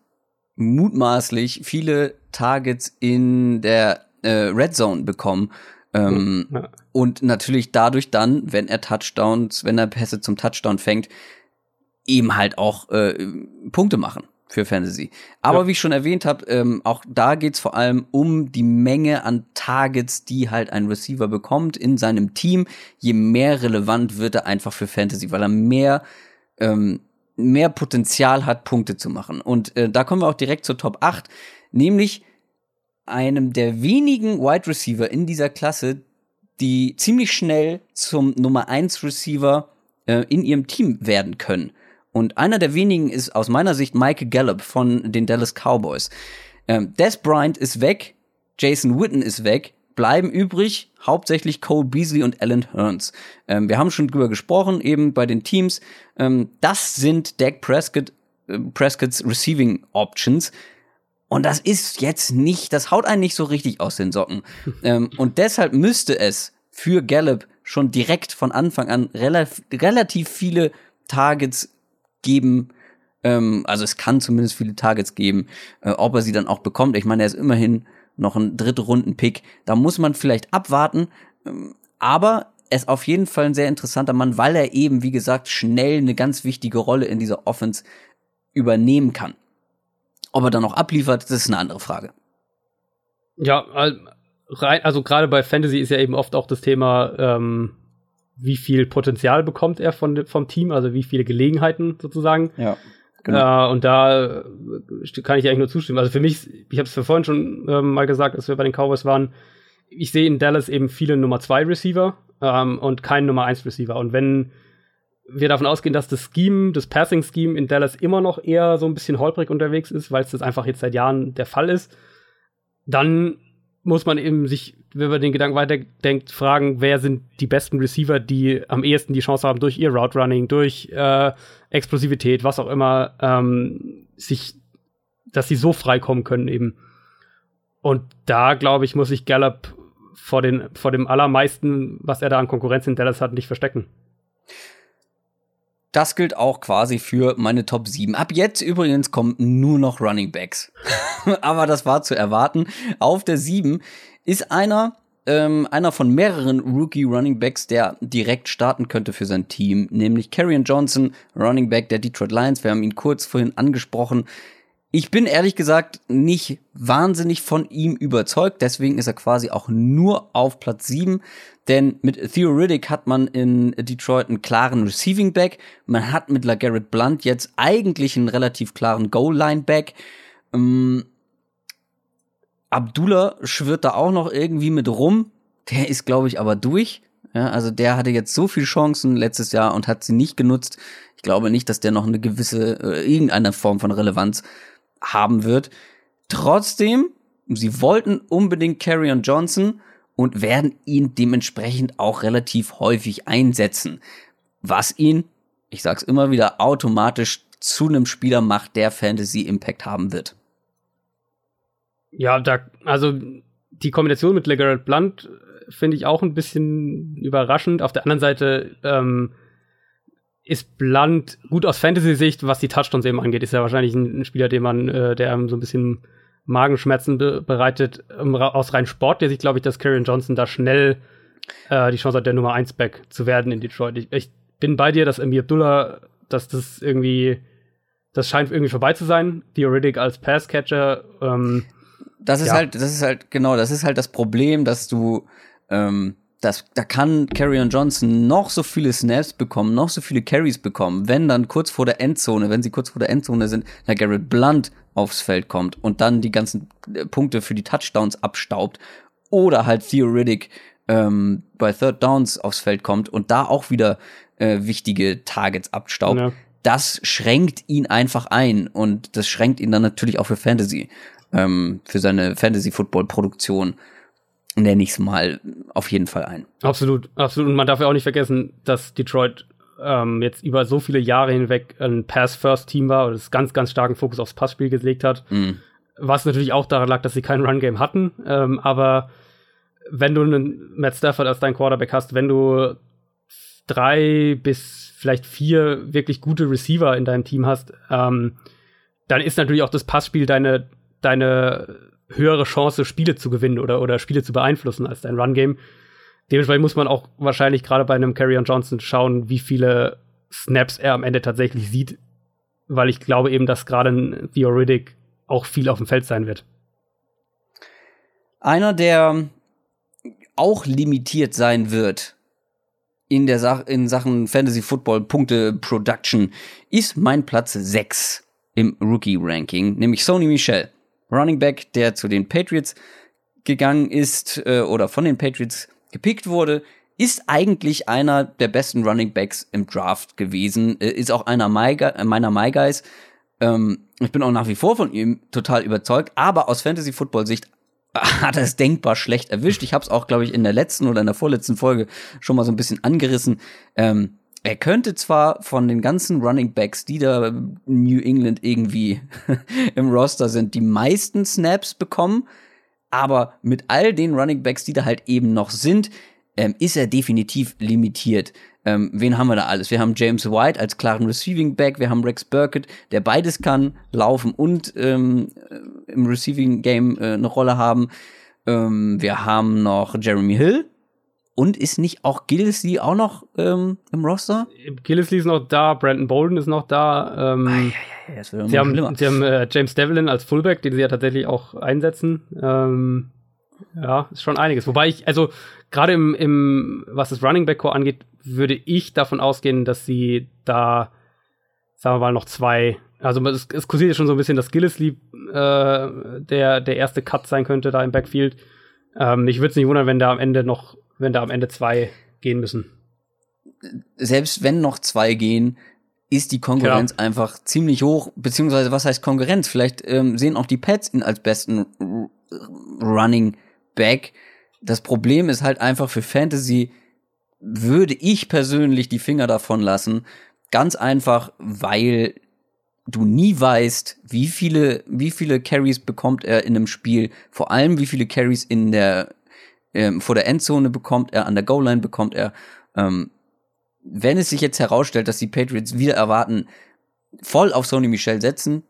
mutmaßlich viele Targets in der äh, Red Zone bekommen. Ähm, ja. Und natürlich dadurch dann, wenn er Touchdowns, wenn er Pässe zum Touchdown fängt, eben halt auch äh, Punkte machen für Fantasy. Aber ja. wie ich schon erwähnt habe, ähm, auch da geht's vor allem um die Menge an Targets, die halt ein Receiver bekommt in seinem Team. Je mehr relevant wird er einfach für Fantasy, weil er mehr ähm, mehr Potenzial hat, Punkte zu machen. Und äh, da kommen wir auch direkt zur Top 8, nämlich einem der wenigen Wide Receiver in dieser Klasse, die ziemlich schnell zum Nummer 1 Receiver äh, in ihrem Team werden können. Und einer der wenigen ist aus meiner Sicht Michael Gallup von den Dallas Cowboys. Ähm, Des Bryant ist weg, Jason Witten ist weg, bleiben übrig hauptsächlich Cole Beasley und Alan Hearns. Ähm, wir haben schon drüber gesprochen, eben bei den Teams. Ähm, das sind Dak Prescott, äh, Prescotts Receiving Options. Und das ist jetzt nicht, das haut einen nicht so richtig aus den Socken. ähm, und deshalb müsste es für Gallup schon direkt von Anfang an relativ, relativ viele Targets geben. Ähm, also es kann zumindest viele Targets geben. Äh, ob er sie dann auch bekommt. Ich meine, er ist immerhin noch ein dritte Runden-Pick. Da muss man vielleicht abwarten. Ähm, aber er ist auf jeden Fall ein sehr interessanter Mann, weil er eben, wie gesagt, schnell eine ganz wichtige Rolle in dieser Offense übernehmen kann. Ob er dann noch abliefert, das ist eine andere Frage. Ja, also gerade bei Fantasy ist ja eben oft auch das Thema, ähm, wie viel Potenzial bekommt er von, vom Team, also wie viele Gelegenheiten sozusagen. Ja. Genau. Äh, und da kann ich eigentlich nur zustimmen. Also für mich, ich habe es vorhin schon ähm, mal gesagt, als wir bei den Cowboys waren, ich sehe in Dallas eben viele Nummer 2 Receiver ähm, und keinen Nummer 1 Receiver. Und wenn wir davon ausgehen, dass das Scheme, das Passing Scheme in Dallas immer noch eher so ein bisschen holprig unterwegs ist, weil es das einfach jetzt seit Jahren der Fall ist, dann muss man eben sich, wenn man den Gedanken weiterdenkt, fragen, wer sind die besten Receiver, die am ehesten die Chance haben, durch ihr Route Running, durch äh, Explosivität, was auch immer, ähm, sich, dass sie so frei kommen können eben. Und da, glaube ich, muss sich Gallup vor, den, vor dem allermeisten, was er da an Konkurrenz in Dallas hat, nicht verstecken. Das gilt auch quasi für meine Top 7. Ab jetzt übrigens kommen nur noch Running Backs. Aber das war zu erwarten. Auf der 7 ist einer, ähm, einer von mehreren Rookie Running Backs, der direkt starten könnte für sein Team, nämlich Karrion Johnson, Running Back der Detroit Lions. Wir haben ihn kurz vorhin angesprochen. Ich bin ehrlich gesagt nicht wahnsinnig von ihm überzeugt, deswegen ist er quasi auch nur auf Platz 7, denn mit Theoretic hat man in Detroit einen klaren Receiving Back, man hat mit LaGarrette Blunt jetzt eigentlich einen relativ klaren Goal-Line Back. Ähm, Abdullah schwirrt da auch noch irgendwie mit rum, der ist glaube ich aber durch. Ja, also der hatte jetzt so viele Chancen letztes Jahr und hat sie nicht genutzt. Ich glaube nicht, dass der noch eine gewisse, äh, irgendeine Form von Relevanz haben wird. Trotzdem, sie wollten unbedingt Carrion Johnson und werden ihn dementsprechend auch relativ häufig einsetzen, was ihn, ich sag's immer wieder, automatisch zu einem Spieler macht, der Fantasy Impact haben wird. Ja, da, also die Kombination mit LeGarrette Blunt äh, finde ich auch ein bisschen überraschend. Auf der anderen Seite ähm, ist Blunt gut aus Fantasy-Sicht, was die Touchdowns eben angeht, ist ja wahrscheinlich ein, Spieler, den man, äh, der einem so ein bisschen Magenschmerzen be bereitet, ähm, aus rein Sport, der sich, glaube ich, dass Karrion Johnson da schnell äh, die Chance hat, der Nummer 1 Back zu werden in Detroit. Ich, ich bin bei dir, dass Amir Abdullah, dass das irgendwie, das scheint irgendwie vorbei zu sein. Theoretic als Passcatcher. Ähm, das ist ja. halt, das ist halt, genau, das ist halt das Problem, dass du ähm, das, da kann Carrion Johnson noch so viele Snaps bekommen, noch so viele Carries bekommen, wenn dann kurz vor der Endzone, wenn sie kurz vor der Endzone sind, der Garrett Blunt aufs Feld kommt und dann die ganzen äh, Punkte für die Touchdowns abstaubt oder halt Theoretic ähm, bei Third Downs aufs Feld kommt und da auch wieder äh, wichtige Targets abstaubt. Ja. Das schränkt ihn einfach ein und das schränkt ihn dann natürlich auch für Fantasy, ähm, für seine Fantasy-Football-Produktion nenne ich es mal auf jeden Fall ein. Absolut, absolut. Und man darf ja auch nicht vergessen, dass Detroit ähm, jetzt über so viele Jahre hinweg ein Pass-First-Team war und es ganz, ganz starken Fokus aufs Passspiel gelegt hat. Mm. Was natürlich auch daran lag, dass sie kein Run-Game hatten. Ähm, aber wenn du einen Matt Stafford als dein Quarterback hast, wenn du drei bis vielleicht vier wirklich gute Receiver in deinem Team hast, ähm, dann ist natürlich auch das Passspiel deine, deine höhere Chance, Spiele zu gewinnen oder, oder Spiele zu beeinflussen als dein Run-Game. Dementsprechend muss man auch wahrscheinlich gerade bei einem Carrion Johnson schauen, wie viele Snaps er am Ende tatsächlich sieht, weil ich glaube eben, dass gerade ein Theoretic auch viel auf dem Feld sein wird. Einer, der auch limitiert sein wird in der Sa in Sachen Fantasy Football Punkte Production ist mein Platz 6 im Rookie Ranking, nämlich Sony Michel. Running Back, der zu den Patriots gegangen ist äh, oder von den Patriots gepickt wurde, ist eigentlich einer der besten Running Backs im Draft gewesen, äh, ist auch einer äh, meiner My Guys. Ähm, ich bin auch nach wie vor von ihm total überzeugt, aber aus Fantasy Football Sicht hat er es denkbar schlecht erwischt. Ich habe es auch, glaube ich, in der letzten oder in der vorletzten Folge schon mal so ein bisschen angerissen. Ähm, er könnte zwar von den ganzen Running Backs, die da New England irgendwie im Roster sind, die meisten Snaps bekommen, aber mit all den Running Backs, die da halt eben noch sind, ähm, ist er definitiv limitiert. Ähm, wen haben wir da alles? Wir haben James White als klaren Receiving Back, wir haben Rex Burkett, der beides kann, laufen und ähm, im Receiving Game äh, eine Rolle haben. Ähm, wir haben noch Jeremy Hill, und ist nicht auch Gillisley auch noch ähm, im Roster? Gillisley ist noch da, Brandon Bolden ist noch da. Ähm, ah, ja, ja, ja, sie haben, sie haben äh, James Devlin als Fullback, den sie ja tatsächlich auch einsetzen. Ähm, ja, ist schon einiges. Wobei ich, also gerade im, im, was das Running Back Core angeht, würde ich davon ausgehen, dass sie da, sagen wir mal, noch zwei, also es, es kursiert schon so ein bisschen, dass Gillisley äh, der, der erste Cut sein könnte da im Backfield. Ähm, ich würde es nicht wundern, wenn da am Ende noch wenn da am Ende zwei gehen müssen. Selbst wenn noch zwei gehen, ist die Konkurrenz ja. einfach ziemlich hoch, beziehungsweise was heißt Konkurrenz? Vielleicht ähm, sehen auch die Pets ihn als besten Running Back. Das Problem ist halt einfach für Fantasy würde ich persönlich die Finger davon lassen. Ganz einfach, weil du nie weißt, wie viele, wie viele Carries bekommt er in einem Spiel, vor allem wie viele Carries in der ähm, vor der Endzone bekommt er, an der Goal-Line bekommt er. Ähm, wenn es sich jetzt herausstellt, dass die Patriots wieder erwarten, voll auf Sony Michel setzen,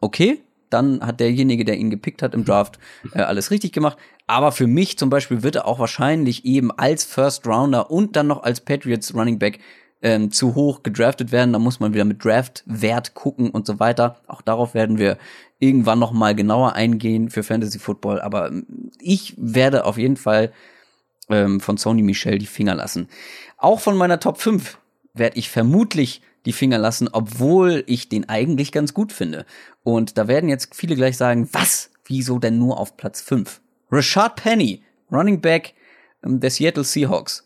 okay, dann hat derjenige, der ihn gepickt hat im Draft, äh, alles richtig gemacht. Aber für mich zum Beispiel wird er auch wahrscheinlich eben als First Rounder und dann noch als Patriots Running Back ähm, zu hoch gedraftet werden. Da muss man wieder mit Draftwert gucken und so weiter. Auch darauf werden wir irgendwann noch mal genauer eingehen für Fantasy Football. Aber ähm, ich werde auf jeden Fall ähm, von Sony Michel die Finger lassen. Auch von meiner Top 5 werde ich vermutlich die Finger lassen, obwohl ich den eigentlich ganz gut finde. Und da werden jetzt viele gleich sagen, was? Wieso denn nur auf Platz 5? Rashad Penny, Running Back ähm, der Seattle Seahawks.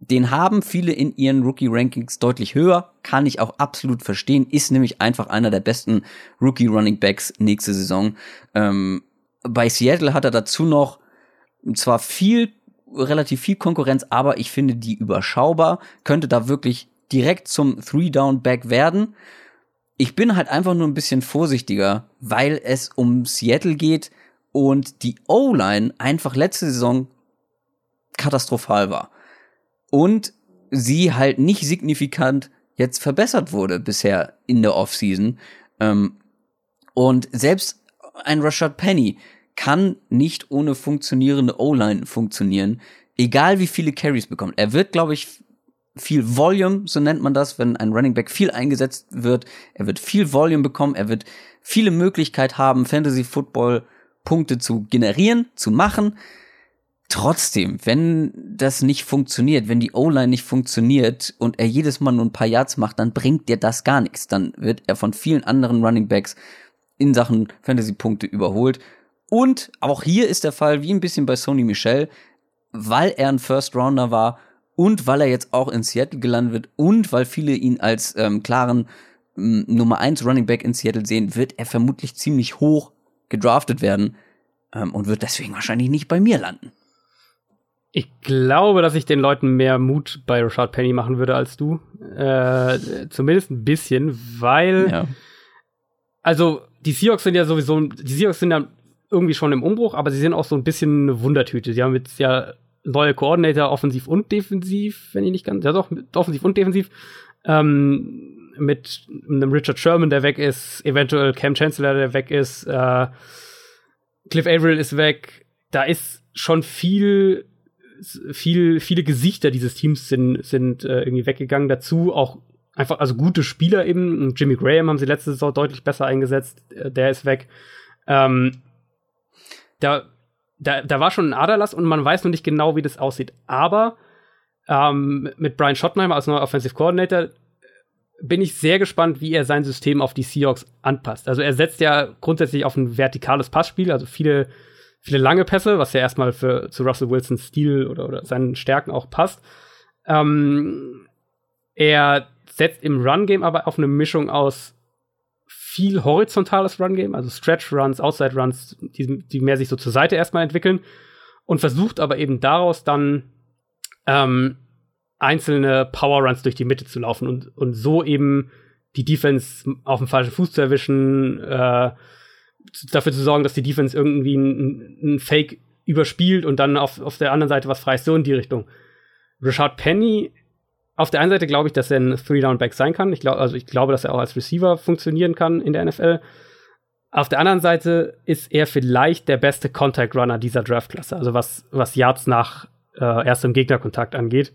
Den haben viele in ihren Rookie-Rankings deutlich höher, kann ich auch absolut verstehen, ist nämlich einfach einer der besten Rookie-Running-Backs nächste Saison. Ähm, bei Seattle hat er dazu noch zwar viel, relativ viel Konkurrenz, aber ich finde die überschaubar, könnte da wirklich direkt zum Three-Down-Back werden. Ich bin halt einfach nur ein bisschen vorsichtiger, weil es um Seattle geht und die O-Line einfach letzte Saison katastrophal war und sie halt nicht signifikant jetzt verbessert wurde bisher in der Offseason. Ähm, und selbst ein Rashad Penny kann nicht ohne funktionierende O-Line funktionieren, egal wie viele Carries bekommt. Er wird, glaube ich, viel Volume, so nennt man das, wenn ein Running Back viel eingesetzt wird. Er wird viel Volume bekommen, er wird viele Möglichkeiten haben, Fantasy Football Punkte zu generieren, zu machen. Trotzdem, wenn das nicht funktioniert, wenn die O-Line nicht funktioniert und er jedes Mal nur ein paar Yards macht, dann bringt dir das gar nichts. Dann wird er von vielen anderen Running Backs in Sachen Fantasy-Punkte überholt. Und auch hier ist der Fall, wie ein bisschen bei Sony Michel, weil er ein First Rounder war und weil er jetzt auch in Seattle gelandet wird und weil viele ihn als ähm, klaren ähm, Nummer 1 Running Back in Seattle sehen, wird er vermutlich ziemlich hoch gedraftet werden ähm, und wird deswegen wahrscheinlich nicht bei mir landen. Ich glaube, dass ich den Leuten mehr Mut bei Rashad Penny machen würde als du. Äh, zumindest ein bisschen, weil. Ja. Also, die Seahawks sind ja sowieso. Die Seahawks sind ja irgendwie schon im Umbruch, aber sie sind auch so ein bisschen eine Wundertüte. Sie haben jetzt ja neue Koordinator, offensiv und defensiv, wenn ich nicht ganz. Ja, doch, offensiv und defensiv. Ähm, mit einem Richard Sherman, der weg ist, eventuell Cam Chancellor, der weg ist, äh, Cliff Averill ist weg. Da ist schon viel viel, viele Gesichter dieses Teams sind, sind äh, irgendwie weggegangen. Dazu auch einfach, also gute Spieler eben. Jimmy Graham haben sie letzte Saison deutlich besser eingesetzt. Äh, der ist weg. Ähm, da, da, da war schon ein Aderlass und man weiß noch nicht genau, wie das aussieht. Aber ähm, mit Brian Schottenheimer als neuer Offensive Coordinator äh, bin ich sehr gespannt, wie er sein System auf die Seahawks anpasst. Also er setzt ja grundsätzlich auf ein vertikales Passspiel, also viele viele lange Pässe, was ja erstmal für, zu Russell Wilsons Stil oder, oder seinen Stärken auch passt. Ähm, er setzt im Run-Game aber auf eine Mischung aus viel horizontales Run-Game, also Stretch-Runs, Outside-Runs, die, die mehr sich so zur Seite erstmal entwickeln und versucht aber eben daraus dann ähm, einzelne Power-Runs durch die Mitte zu laufen und, und so eben die Defense auf dem falschen Fuß zu erwischen, äh, dafür zu sorgen, dass die Defense irgendwie einen Fake überspielt und dann auf, auf der anderen Seite was frei ist, so in die Richtung. Richard Penny, auf der einen Seite glaube ich, dass er ein Three-Down-Back sein kann. Ich glaube, also ich glaube, dass er auch als Receiver funktionieren kann in der NFL. Auf der anderen Seite ist er vielleicht der beste Contact Runner dieser Draftklasse, also was, was Yards nach äh, erstem Gegnerkontakt angeht.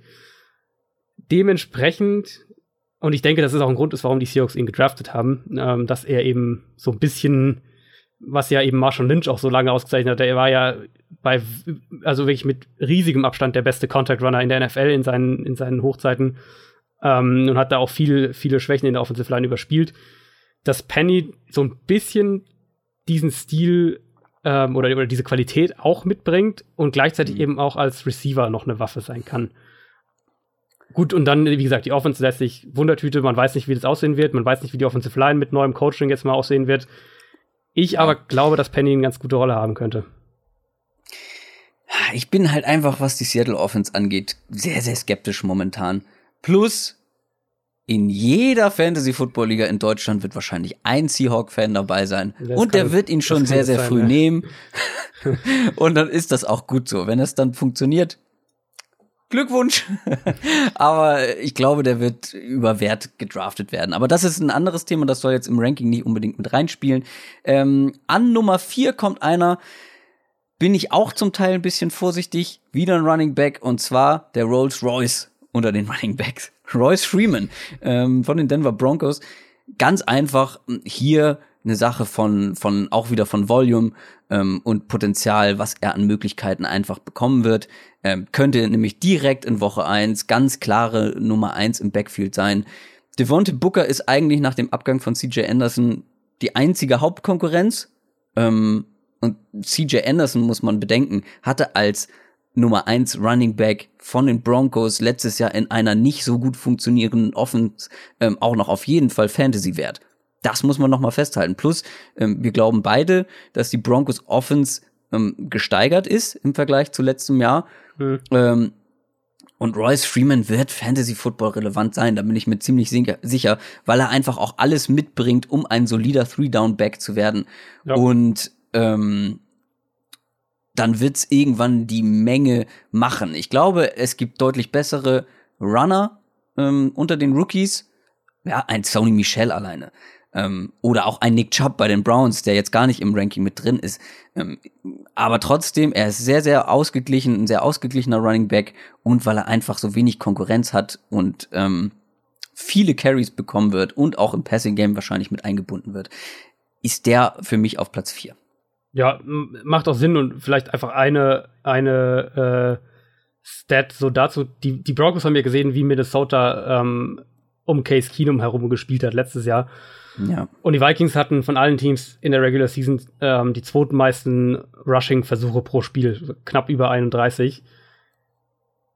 Dementsprechend, und ich denke, das ist auch ein Grund ist, warum die Seahawks ihn gedraftet haben, ähm, dass er eben so ein bisschen was ja eben Marshall Lynch auch so lange ausgezeichnet hat. Er war ja bei, also wirklich mit riesigem Abstand der beste Contact Runner in der NFL in seinen, in seinen Hochzeiten ähm, und hat da auch viel, viele Schwächen in der Offensive Line überspielt. Dass Penny so ein bisschen diesen Stil ähm, oder, oder diese Qualität auch mitbringt und gleichzeitig mhm. eben auch als Receiver noch eine Waffe sein kann. Gut, und dann, wie gesagt, die Offense lässt sich Wundertüte, man weiß nicht, wie das aussehen wird, man weiß nicht, wie die Offensive Line mit neuem Coaching jetzt mal aussehen wird. Ich aber glaube, dass Penny eine ganz gute Rolle haben könnte. Ich bin halt einfach, was die Seattle Offense angeht, sehr, sehr skeptisch momentan. Plus, in jeder Fantasy-Football-Liga in Deutschland wird wahrscheinlich ein Seahawk-Fan dabei sein. Das und der wird ihn schon sehr, sehr sein, früh ja. nehmen. und dann ist das auch gut so. Wenn es dann funktioniert, Glückwunsch. Aber ich glaube, der wird über Wert gedraftet werden. Aber das ist ein anderes Thema, das soll jetzt im Ranking nicht unbedingt mit reinspielen. Ähm, an Nummer vier kommt einer, bin ich auch zum Teil ein bisschen vorsichtig. Wieder ein Running Back und zwar der Rolls Royce unter den Running Backs. Royce Freeman ähm, von den Denver Broncos. Ganz einfach hier eine Sache von, von auch wieder von Volume ähm, und Potenzial, was er an Möglichkeiten einfach bekommen wird. Ähm, könnte nämlich direkt in Woche eins ganz klare Nummer eins im Backfield sein. Devonte Booker ist eigentlich nach dem Abgang von CJ Anderson die einzige Hauptkonkurrenz. Ähm, und CJ Anderson, muss man bedenken, hatte als Nummer eins Running Back von den Broncos letztes Jahr in einer nicht so gut funktionierenden Offense ähm, auch noch auf jeden Fall Fantasy-Wert. Das muss man noch mal festhalten. Plus, ähm, wir glauben beide, dass die Broncos Offense ähm, gesteigert ist im Vergleich zu letztem Jahr. Mhm. Ähm, und Royce Freeman wird Fantasy Football relevant sein, da bin ich mir ziemlich sicher, weil er einfach auch alles mitbringt, um ein solider Three-Down-Back zu werden. Ja. Und ähm, dann wird's irgendwann die Menge machen. Ich glaube, es gibt deutlich bessere Runner ähm, unter den Rookies. Ja, ein Sony Michel alleine. Ähm, oder auch ein Nick Chubb bei den Browns, der jetzt gar nicht im Ranking mit drin ist. Ähm, aber trotzdem, er ist sehr, sehr ausgeglichen, ein sehr ausgeglichener Running Back und weil er einfach so wenig Konkurrenz hat und ähm, viele Carries bekommen wird und auch im Passing Game wahrscheinlich mit eingebunden wird, ist der für mich auf Platz 4. Ja, macht auch Sinn und vielleicht einfach eine, eine äh, Stat so dazu. Die, die Broncos haben ja gesehen, wie Minnesota ähm, um Case Keenum herum gespielt hat letztes Jahr. Ja. Und die Vikings hatten von allen Teams in der Regular Season ähm, die zweitmeisten Rushing-Versuche pro Spiel, knapp über 31.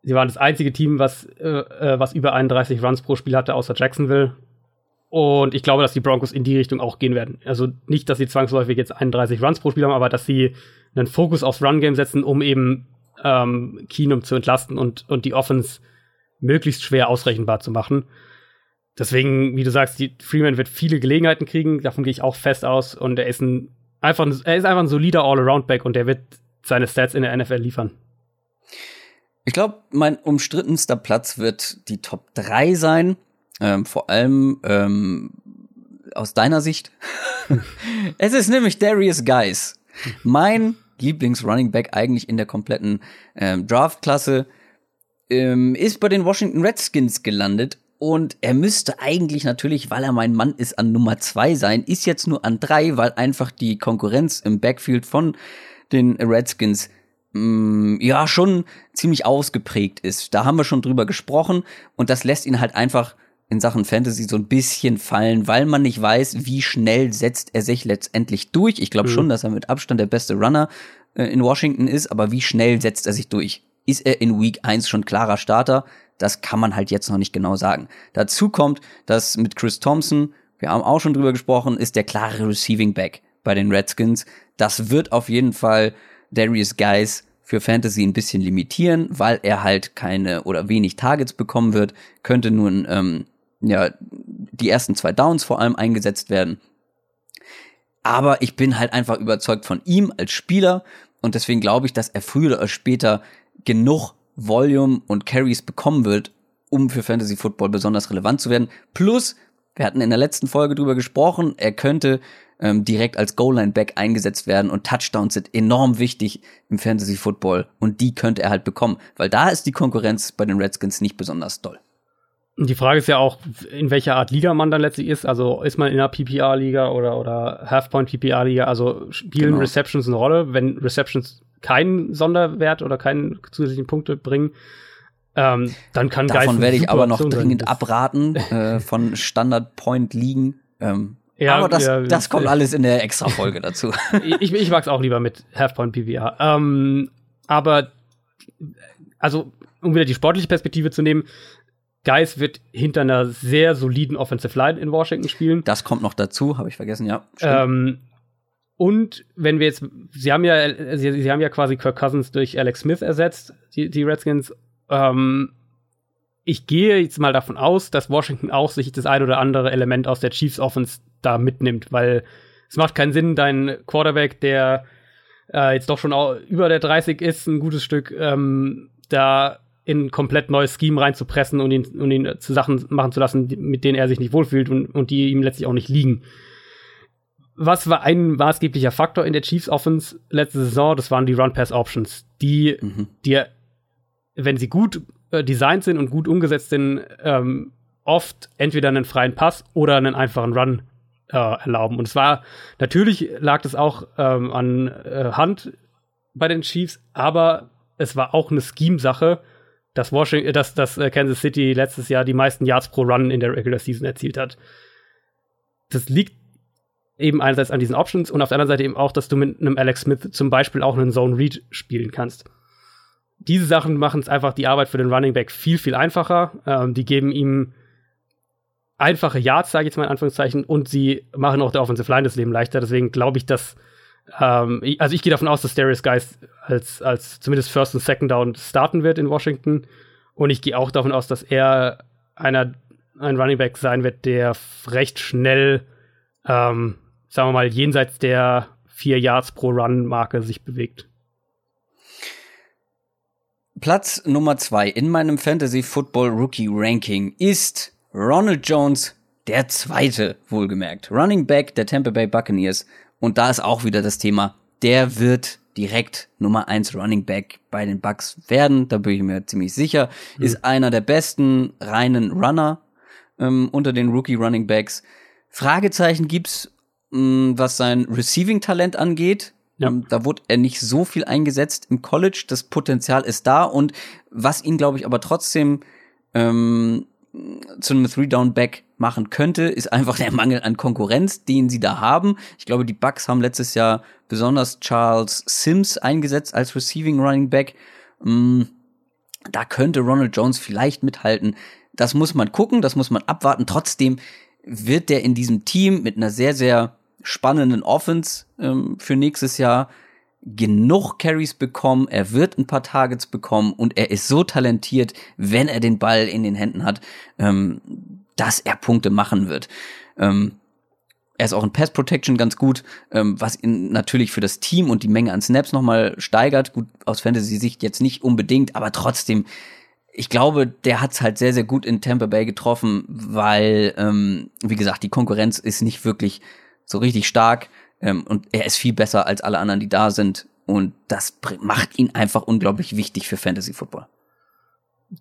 Sie waren das einzige Team, was, äh, äh, was über 31 Runs pro Spiel hatte, außer Jacksonville. Und ich glaube, dass die Broncos in die Richtung auch gehen werden. Also nicht, dass sie zwangsläufig jetzt 31 Runs pro Spiel haben, aber dass sie einen Fokus aufs Run-Game setzen, um eben ähm, Keenum zu entlasten und, und die Offense möglichst schwer ausrechenbar zu machen. Deswegen, wie du sagst, die Freeman wird viele Gelegenheiten kriegen, davon gehe ich auch fest aus. Und er ist ein einfach, er ist einfach ein solider All-Around-Back und er wird seine Stats in der NFL liefern. Ich glaube, mein umstrittenster Platz wird die Top 3 sein. Ähm, vor allem ähm, aus deiner Sicht. es ist nämlich Darius Guys. Mein Lieblings-Running Back eigentlich in der kompletten ähm, Draft-Klasse. Ähm, ist bei den Washington Redskins gelandet und er müsste eigentlich natürlich, weil er mein Mann ist, an Nummer zwei sein, ist jetzt nur an drei, weil einfach die Konkurrenz im Backfield von den Redskins mh, mm, ja schon ziemlich ausgeprägt ist. Da haben wir schon drüber gesprochen und das lässt ihn halt einfach in Sachen Fantasy so ein bisschen fallen, weil man nicht weiß, wie schnell setzt er sich letztendlich durch. Ich glaube mhm. schon, dass er mit Abstand der beste Runner äh, in Washington ist, aber wie schnell setzt er sich durch? Ist er in Week 1 schon klarer Starter? Das kann man halt jetzt noch nicht genau sagen. Dazu kommt, dass mit Chris Thompson, wir haben auch schon drüber gesprochen, ist der klare Receiving Back bei den Redskins. Das wird auf jeden Fall Darius Guys für Fantasy ein bisschen limitieren, weil er halt keine oder wenig Targets bekommen wird, könnte nun ähm, ja die ersten zwei Downs vor allem eingesetzt werden. Aber ich bin halt einfach überzeugt von ihm als Spieler und deswegen glaube ich, dass er früher oder später genug Volume und Carries bekommen wird, um für Fantasy Football besonders relevant zu werden. Plus, wir hatten in der letzten Folge drüber gesprochen, er könnte ähm, direkt als Goal-Line-Back eingesetzt werden und Touchdowns sind enorm wichtig im Fantasy Football und die könnte er halt bekommen, weil da ist die Konkurrenz bei den Redskins nicht besonders doll. Die Frage ist ja auch, in welcher Art Liga man dann letztlich ist. Also ist man in einer PPR-Liga oder, oder Half-Point-PPR-Liga? Also spielen genau. Receptions eine Rolle? Wenn Receptions keinen Sonderwert oder keinen zusätzlichen Punkte bringen, ähm, dann kann Davon werde ich aber noch dringend abraten äh, von Standard Point liegen. Ähm, ja, aber das, ja, das kommt alles in der Extra-Folge dazu. ich, ich mag es auch lieber mit Half-Point PPR. Ähm, aber, also, um wieder die sportliche Perspektive zu nehmen, Geis wird hinter einer sehr soliden Offensive Line in Washington spielen. Das kommt noch dazu, habe ich vergessen, ja. Ähm, und wenn wir jetzt, sie haben ja, sie, sie, haben ja quasi Kirk Cousins durch Alex Smith ersetzt, die, die Redskins. Ähm, ich gehe jetzt mal davon aus, dass Washington auch sich das ein oder andere Element aus der Chiefs Offense da mitnimmt, weil es macht keinen Sinn, dein Quarterback, der äh, jetzt doch schon über der 30 ist, ein gutes Stück, ähm, da in ein komplett neues Scheme reinzupressen und ihn, und ihn zu Sachen machen zu lassen, mit denen er sich nicht wohlfühlt und, und die ihm letztlich auch nicht liegen was war ein maßgeblicher Faktor in der Chiefs Offense letzte Saison? Das waren die Run-Pass-Options, die mhm. dir, wenn sie gut äh, designt sind und gut umgesetzt sind, ähm, oft entweder einen freien Pass oder einen einfachen Run äh, erlauben. Und es war, natürlich lag das auch ähm, an äh, Hand bei den Chiefs, aber es war auch eine Scheme-Sache, dass, Washington, dass, dass äh, Kansas City letztes Jahr die meisten Yards pro Run in der Regular Season erzielt hat. Das liegt eben einerseits an diesen Options und auf der anderen Seite eben auch, dass du mit einem Alex Smith zum Beispiel auch einen Zone Read spielen kannst. Diese Sachen machen es einfach die Arbeit für den Running Back viel, viel einfacher. Ähm, die geben ihm einfache Yards, sage ich jetzt mal in Anführungszeichen, und sie machen auch der Offensive Line das Leben leichter. Deswegen glaube ich, dass ähm, ich, also ich gehe davon aus, dass Darius Geist als, als zumindest First und Second Down starten wird in Washington. Und ich gehe auch davon aus, dass er einer, ein Running Back sein wird, der recht schnell, ähm, sagen wir mal, jenseits der vier Yards pro Run-Marke sich bewegt. Platz Nummer zwei in meinem Fantasy Football Rookie Ranking ist Ronald Jones, der zweite, wohlgemerkt. Running Back der Tampa Bay Buccaneers. Und da ist auch wieder das Thema, der wird direkt Nummer eins Running Back bei den Bucks werden. Da bin ich mir ziemlich sicher. Mhm. Ist einer der besten reinen Runner ähm, unter den Rookie Running Backs. Fragezeichen gibt's, was sein Receiving-Talent angeht. Ja. Ähm, da wurde er nicht so viel eingesetzt im College. Das Potenzial ist da und was ihn, glaube ich, aber trotzdem ähm, zu einem Three-Down-Back machen könnte, ist einfach der Mangel an Konkurrenz, den sie da haben. Ich glaube, die Bucks haben letztes Jahr besonders Charles Sims eingesetzt als Receiving Running Back. Da könnte Ronald Jones vielleicht mithalten. Das muss man gucken, das muss man abwarten. Trotzdem wird der in diesem Team mit einer sehr, sehr spannenden Offense ähm, für nächstes Jahr genug Carries bekommen, er wird ein paar Targets bekommen und er ist so talentiert, wenn er den Ball in den Händen hat, ähm, dass er Punkte machen wird. Ähm, er ist auch in Pass Protection ganz gut, ähm, was ihn natürlich für das Team und die Menge an Snaps nochmal steigert. Gut, aus Fantasy-Sicht jetzt nicht unbedingt, aber trotzdem, ich glaube, der hat's halt sehr, sehr gut in Tampa Bay getroffen, weil, ähm, wie gesagt, die Konkurrenz ist nicht wirklich so richtig stark. Ähm, und er ist viel besser als alle anderen, die da sind. Und das macht ihn einfach unglaublich wichtig für Fantasy Football.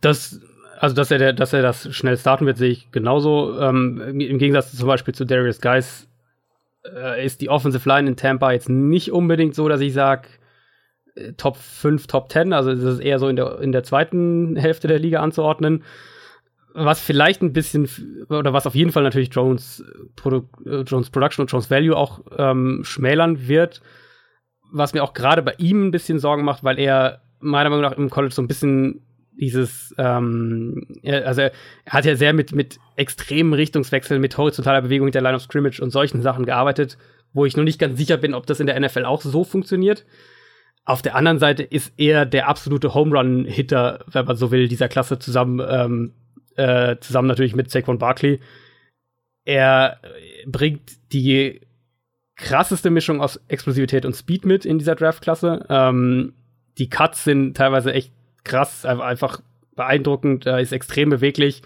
Das, also dass er, dass er das schnell starten wird, sehe ich genauso. Ähm, Im Gegensatz zum Beispiel zu Darius Geis äh, ist die Offensive Line in Tampa jetzt nicht unbedingt so, dass ich sage, äh, Top 5, Top 10. Also es ist eher so in der, in der zweiten Hälfte der Liga anzuordnen was vielleicht ein bisschen oder was auf jeden Fall natürlich Jones, Produ äh, Jones Production und Jones Value auch ähm, schmälern wird, was mir auch gerade bei ihm ein bisschen Sorgen macht, weil er meiner Meinung nach im College so ein bisschen dieses, ähm, er, also er, hat ja sehr mit, mit extremen Richtungswechseln, mit horizontaler Bewegung der Line of Scrimmage und solchen Sachen gearbeitet, wo ich noch nicht ganz sicher bin, ob das in der NFL auch so funktioniert. Auf der anderen Seite ist er der absolute Home Run Hitter, wenn man so will, dieser Klasse zusammen ähm, äh, zusammen natürlich mit Saquon Barkley. Er bringt die krasseste Mischung aus Explosivität und Speed mit in dieser Draftklasse. Ähm, die Cuts sind teilweise echt krass, einfach beeindruckend, er ist extrem beweglich.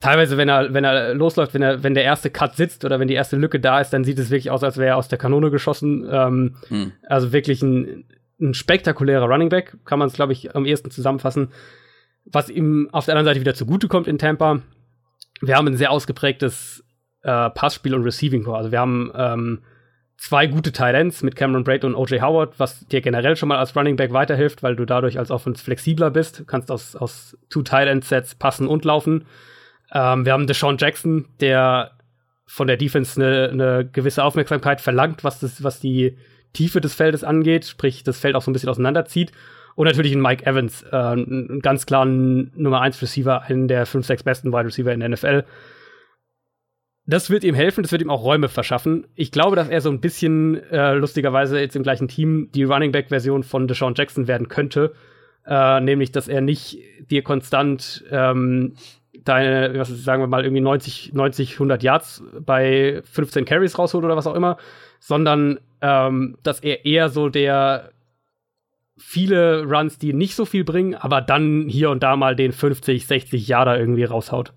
Teilweise, wenn er, wenn er losläuft, wenn er, wenn der erste Cut sitzt oder wenn die erste Lücke da ist, dann sieht es wirklich aus, als wäre er aus der Kanone geschossen. Ähm, hm. Also wirklich ein, ein spektakulärer Running Back, kann man es, glaube ich, am ehesten zusammenfassen was ihm auf der anderen Seite wieder zugutekommt in Tampa. Wir haben ein sehr ausgeprägtes äh, Passspiel und Receiving Core. Also wir haben ähm, zwei gute Tight Ends mit Cameron Braid und OJ Howard, was dir generell schon mal als Running Back weiterhilft, weil du dadurch als Offense flexibler bist. Du kannst aus, aus two Tight End Sets passen und laufen. Ähm, wir haben Deshaun Jackson, der von der Defense eine, eine gewisse Aufmerksamkeit verlangt, was, das, was die Tiefe des Feldes angeht, sprich das Feld auch so ein bisschen auseinanderzieht. Und natürlich ein Mike Evans, äh, einen ganz klaren Nummer 1 Receiver, einen der 5, 6 besten Wide Receiver in der NFL. Das wird ihm helfen, das wird ihm auch Räume verschaffen. Ich glaube, dass er so ein bisschen äh, lustigerweise jetzt im gleichen Team die Running Back Version von Deshaun Jackson werden könnte. Äh, nämlich, dass er nicht dir konstant ähm, deine, was ist, sagen wir mal, irgendwie 90, 90, 100 Yards bei 15 Carries rausholt oder was auch immer, sondern ähm, dass er eher so der viele Runs, die nicht so viel bringen, aber dann hier und da mal den 50, 60 Jahre irgendwie raushaut.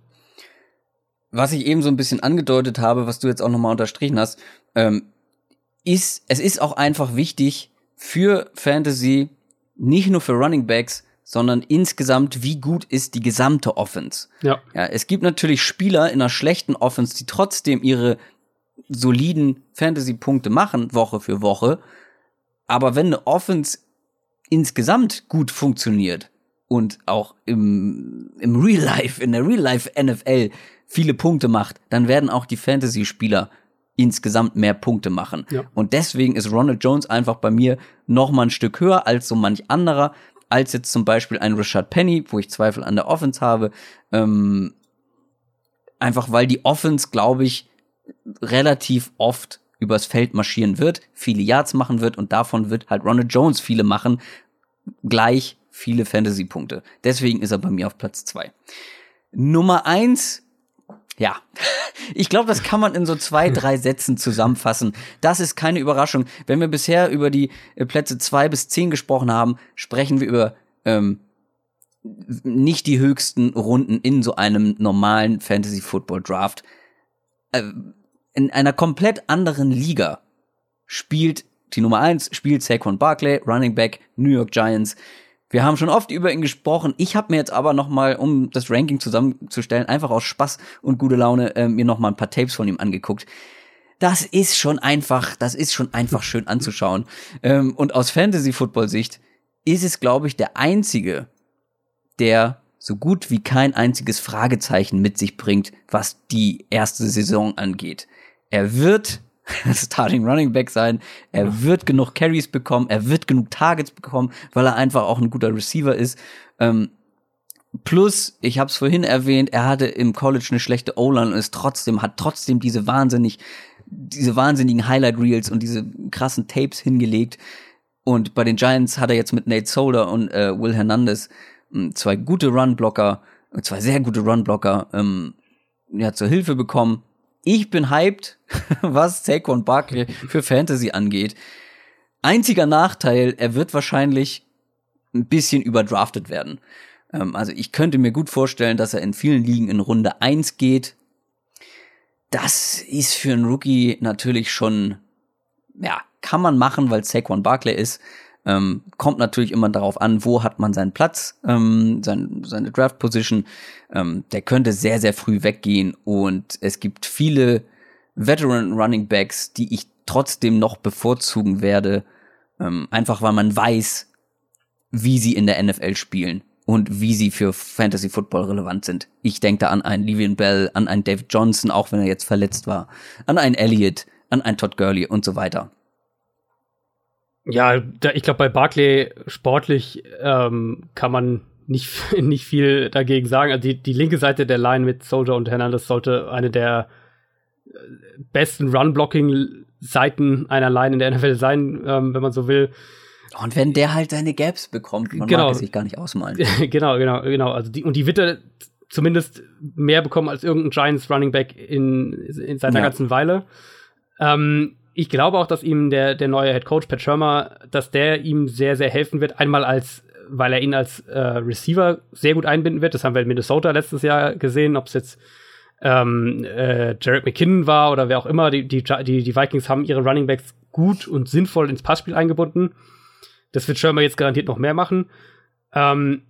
Was ich eben so ein bisschen angedeutet habe, was du jetzt auch nochmal unterstrichen hast, ähm, ist, es ist auch einfach wichtig für Fantasy, nicht nur für Running Backs, sondern insgesamt, wie gut ist die gesamte Offense. Ja. Ja, es gibt natürlich Spieler in einer schlechten Offense, die trotzdem ihre soliden Fantasy-Punkte machen, Woche für Woche. Aber wenn eine Offense insgesamt gut funktioniert und auch im, im Real Life, in der Real Life NFL viele Punkte macht, dann werden auch die Fantasy-Spieler insgesamt mehr Punkte machen. Ja. Und deswegen ist Ronald Jones einfach bei mir noch mal ein Stück höher als so manch anderer, als jetzt zum Beispiel ein Richard Penny, wo ich Zweifel an der Offense habe. Ähm, einfach weil die Offense, glaube ich, relativ oft übers Feld marschieren wird, viele Yards machen wird und davon wird halt Ronald Jones viele machen, gleich viele Fantasy-Punkte. Deswegen ist er bei mir auf Platz zwei. Nummer eins, ja, ich glaube, das kann man in so zwei, drei Sätzen zusammenfassen. Das ist keine Überraschung. Wenn wir bisher über die äh, Plätze zwei bis zehn gesprochen haben, sprechen wir über ähm, nicht die höchsten Runden in so einem normalen Fantasy Football Draft. In einer komplett anderen Liga spielt die Nummer eins spielt Saquon Barkley, Running Back, New York Giants. Wir haben schon oft über ihn gesprochen. Ich habe mir jetzt aber noch mal, um das Ranking zusammenzustellen, einfach aus Spaß und gute Laune äh, mir noch mal ein paar Tapes von ihm angeguckt. Das ist schon einfach, das ist schon einfach schön anzuschauen. Ähm, und aus Fantasy-Football-Sicht ist es, glaube ich, der einzige, der so gut wie kein einziges Fragezeichen mit sich bringt, was die erste Saison angeht. Er wird Starting Running Back sein. Er wird genug Carries bekommen, er wird genug Targets bekommen, weil er einfach auch ein guter Receiver ist. Ähm, plus, ich habe es vorhin erwähnt, er hatte im College eine schlechte O-Line und ist trotzdem hat trotzdem diese wahnsinnig diese wahnsinnigen Highlight Reels und diese krassen Tapes hingelegt. Und bei den Giants hat er jetzt mit Nate Solder und äh, Will Hernandez mh, zwei gute Run-Blocker, zwei sehr gute Run-Blocker ähm, ja, zur Hilfe bekommen ich bin hyped, was Saquon Barkley für Fantasy angeht. Einziger Nachteil, er wird wahrscheinlich ein bisschen überdraftet werden. Ähm, also ich könnte mir gut vorstellen, dass er in vielen Ligen in Runde 1 geht. Das ist für einen Rookie natürlich schon, ja, kann man machen, weil Saquon Barkley ist. Ähm, kommt natürlich immer darauf an, wo hat man seinen Platz, ähm, sein, seine Draft Position. Ähm, der könnte sehr, sehr früh weggehen und es gibt viele Veteran Running Backs, die ich trotzdem noch bevorzugen werde, ähm, einfach weil man weiß, wie sie in der NFL spielen und wie sie für Fantasy Football relevant sind. Ich denke da an einen Livian Bell, an einen David Johnson, auch wenn er jetzt verletzt war, an einen Elliott, an einen Todd Gurley und so weiter. Ja, da, ich glaube, bei Barclay sportlich ähm, kann man nicht, nicht viel dagegen sagen. Also die, die linke Seite der Line mit Soldier und Hernandez sollte eine der äh, besten Run-Blocking-Seiten einer Line in der NFL sein, ähm, wenn man so will. Und wenn der halt seine Gaps bekommt, man genau. mag es sich gar nicht ausmalen. genau, genau, genau. Also die, und die wird er zumindest mehr bekommen als irgendein Giants Running Back in, in seiner ja. ganzen Weile. Ähm, ich glaube auch, dass ihm der, der neue Head Coach Pat Schirmer, dass der ihm sehr, sehr helfen wird. Einmal als, weil er ihn als äh, Receiver sehr gut einbinden wird. Das haben wir in Minnesota letztes Jahr gesehen, ob es jetzt ähm, äh, Jared McKinnon war oder wer auch immer. Die, die, die, Vikings haben ihre Running Backs gut und sinnvoll ins Passspiel eingebunden. Das wird Schirmer jetzt garantiert noch mehr machen. Ähm,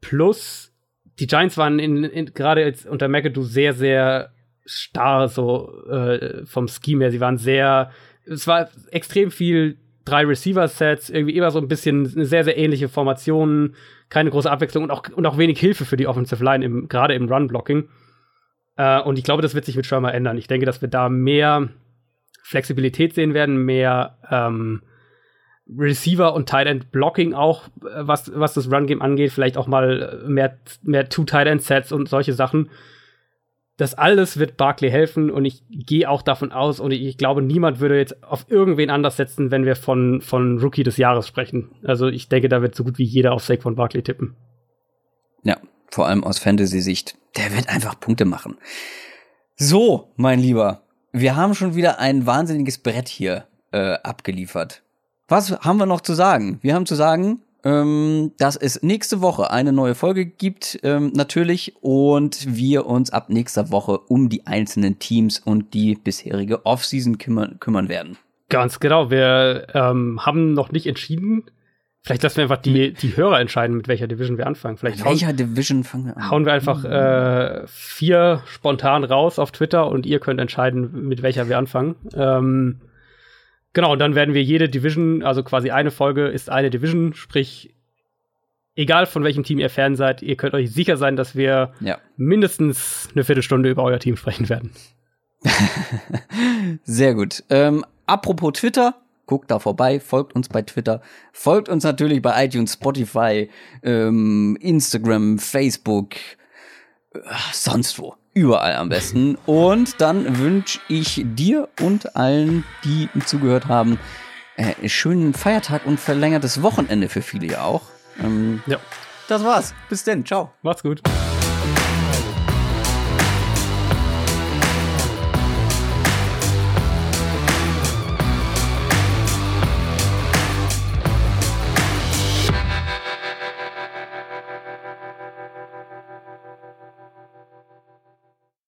plus, die Giants waren in, in, gerade jetzt unter McAdoo sehr, sehr starr so äh, vom Scheme her. Sie waren sehr, es war extrem viel drei Receiver-Sets, irgendwie immer so ein bisschen eine sehr, sehr ähnliche Formation, keine große Abwechslung und auch, und auch wenig Hilfe für die Offensive Line, im, gerade im Run-Blocking. Äh, und ich glaube, das wird sich mit Schirmer ändern. Ich denke, dass wir da mehr Flexibilität sehen werden, mehr ähm, Receiver und Tight End Blocking auch, äh, was, was das Run-Game angeht, vielleicht auch mal mehr, mehr Two-Tight End Sets und solche Sachen. Das alles wird Barkley helfen und ich gehe auch davon aus und ich glaube, niemand würde jetzt auf irgendwen anders setzen, wenn wir von, von Rookie des Jahres sprechen. Also ich denke, da wird so gut wie jeder auf Saquon Barkley tippen. Ja, vor allem aus Fantasy-Sicht. Der wird einfach Punkte machen. So, mein Lieber, wir haben schon wieder ein wahnsinniges Brett hier äh, abgeliefert. Was haben wir noch zu sagen? Wir haben zu sagen, ähm, dass es nächste Woche eine neue Folge gibt, ähm, natürlich, und wir uns ab nächster Woche um die einzelnen Teams und die bisherige Offseason kümmern, kümmern werden. Ganz genau. Wir ähm, haben noch nicht entschieden, Vielleicht lassen wir einfach die, die Hörer entscheiden, mit welcher Division wir anfangen. Vielleicht welcher hauen, Division fangen wir an? Hauen wir einfach äh, vier spontan raus auf Twitter und ihr könnt entscheiden, mit welcher wir anfangen. Ähm, genau, und dann werden wir jede Division, also quasi eine Folge ist eine Division, sprich, egal von welchem Team ihr Fan seid, ihr könnt euch sicher sein, dass wir ja. mindestens eine Viertelstunde über euer Team sprechen werden. Sehr gut. Ähm, apropos Twitter, guckt da vorbei, folgt uns bei Twitter, folgt uns natürlich bei iTunes, Spotify, ähm, Instagram, Facebook, äh, sonst wo. Überall am besten. Und dann wünsche ich dir und allen, die zugehört haben, äh, schönen Feiertag und verlängertes Wochenende für viele ja auch. Ähm, ja. Das war's. Bis denn. Ciao. Macht's gut.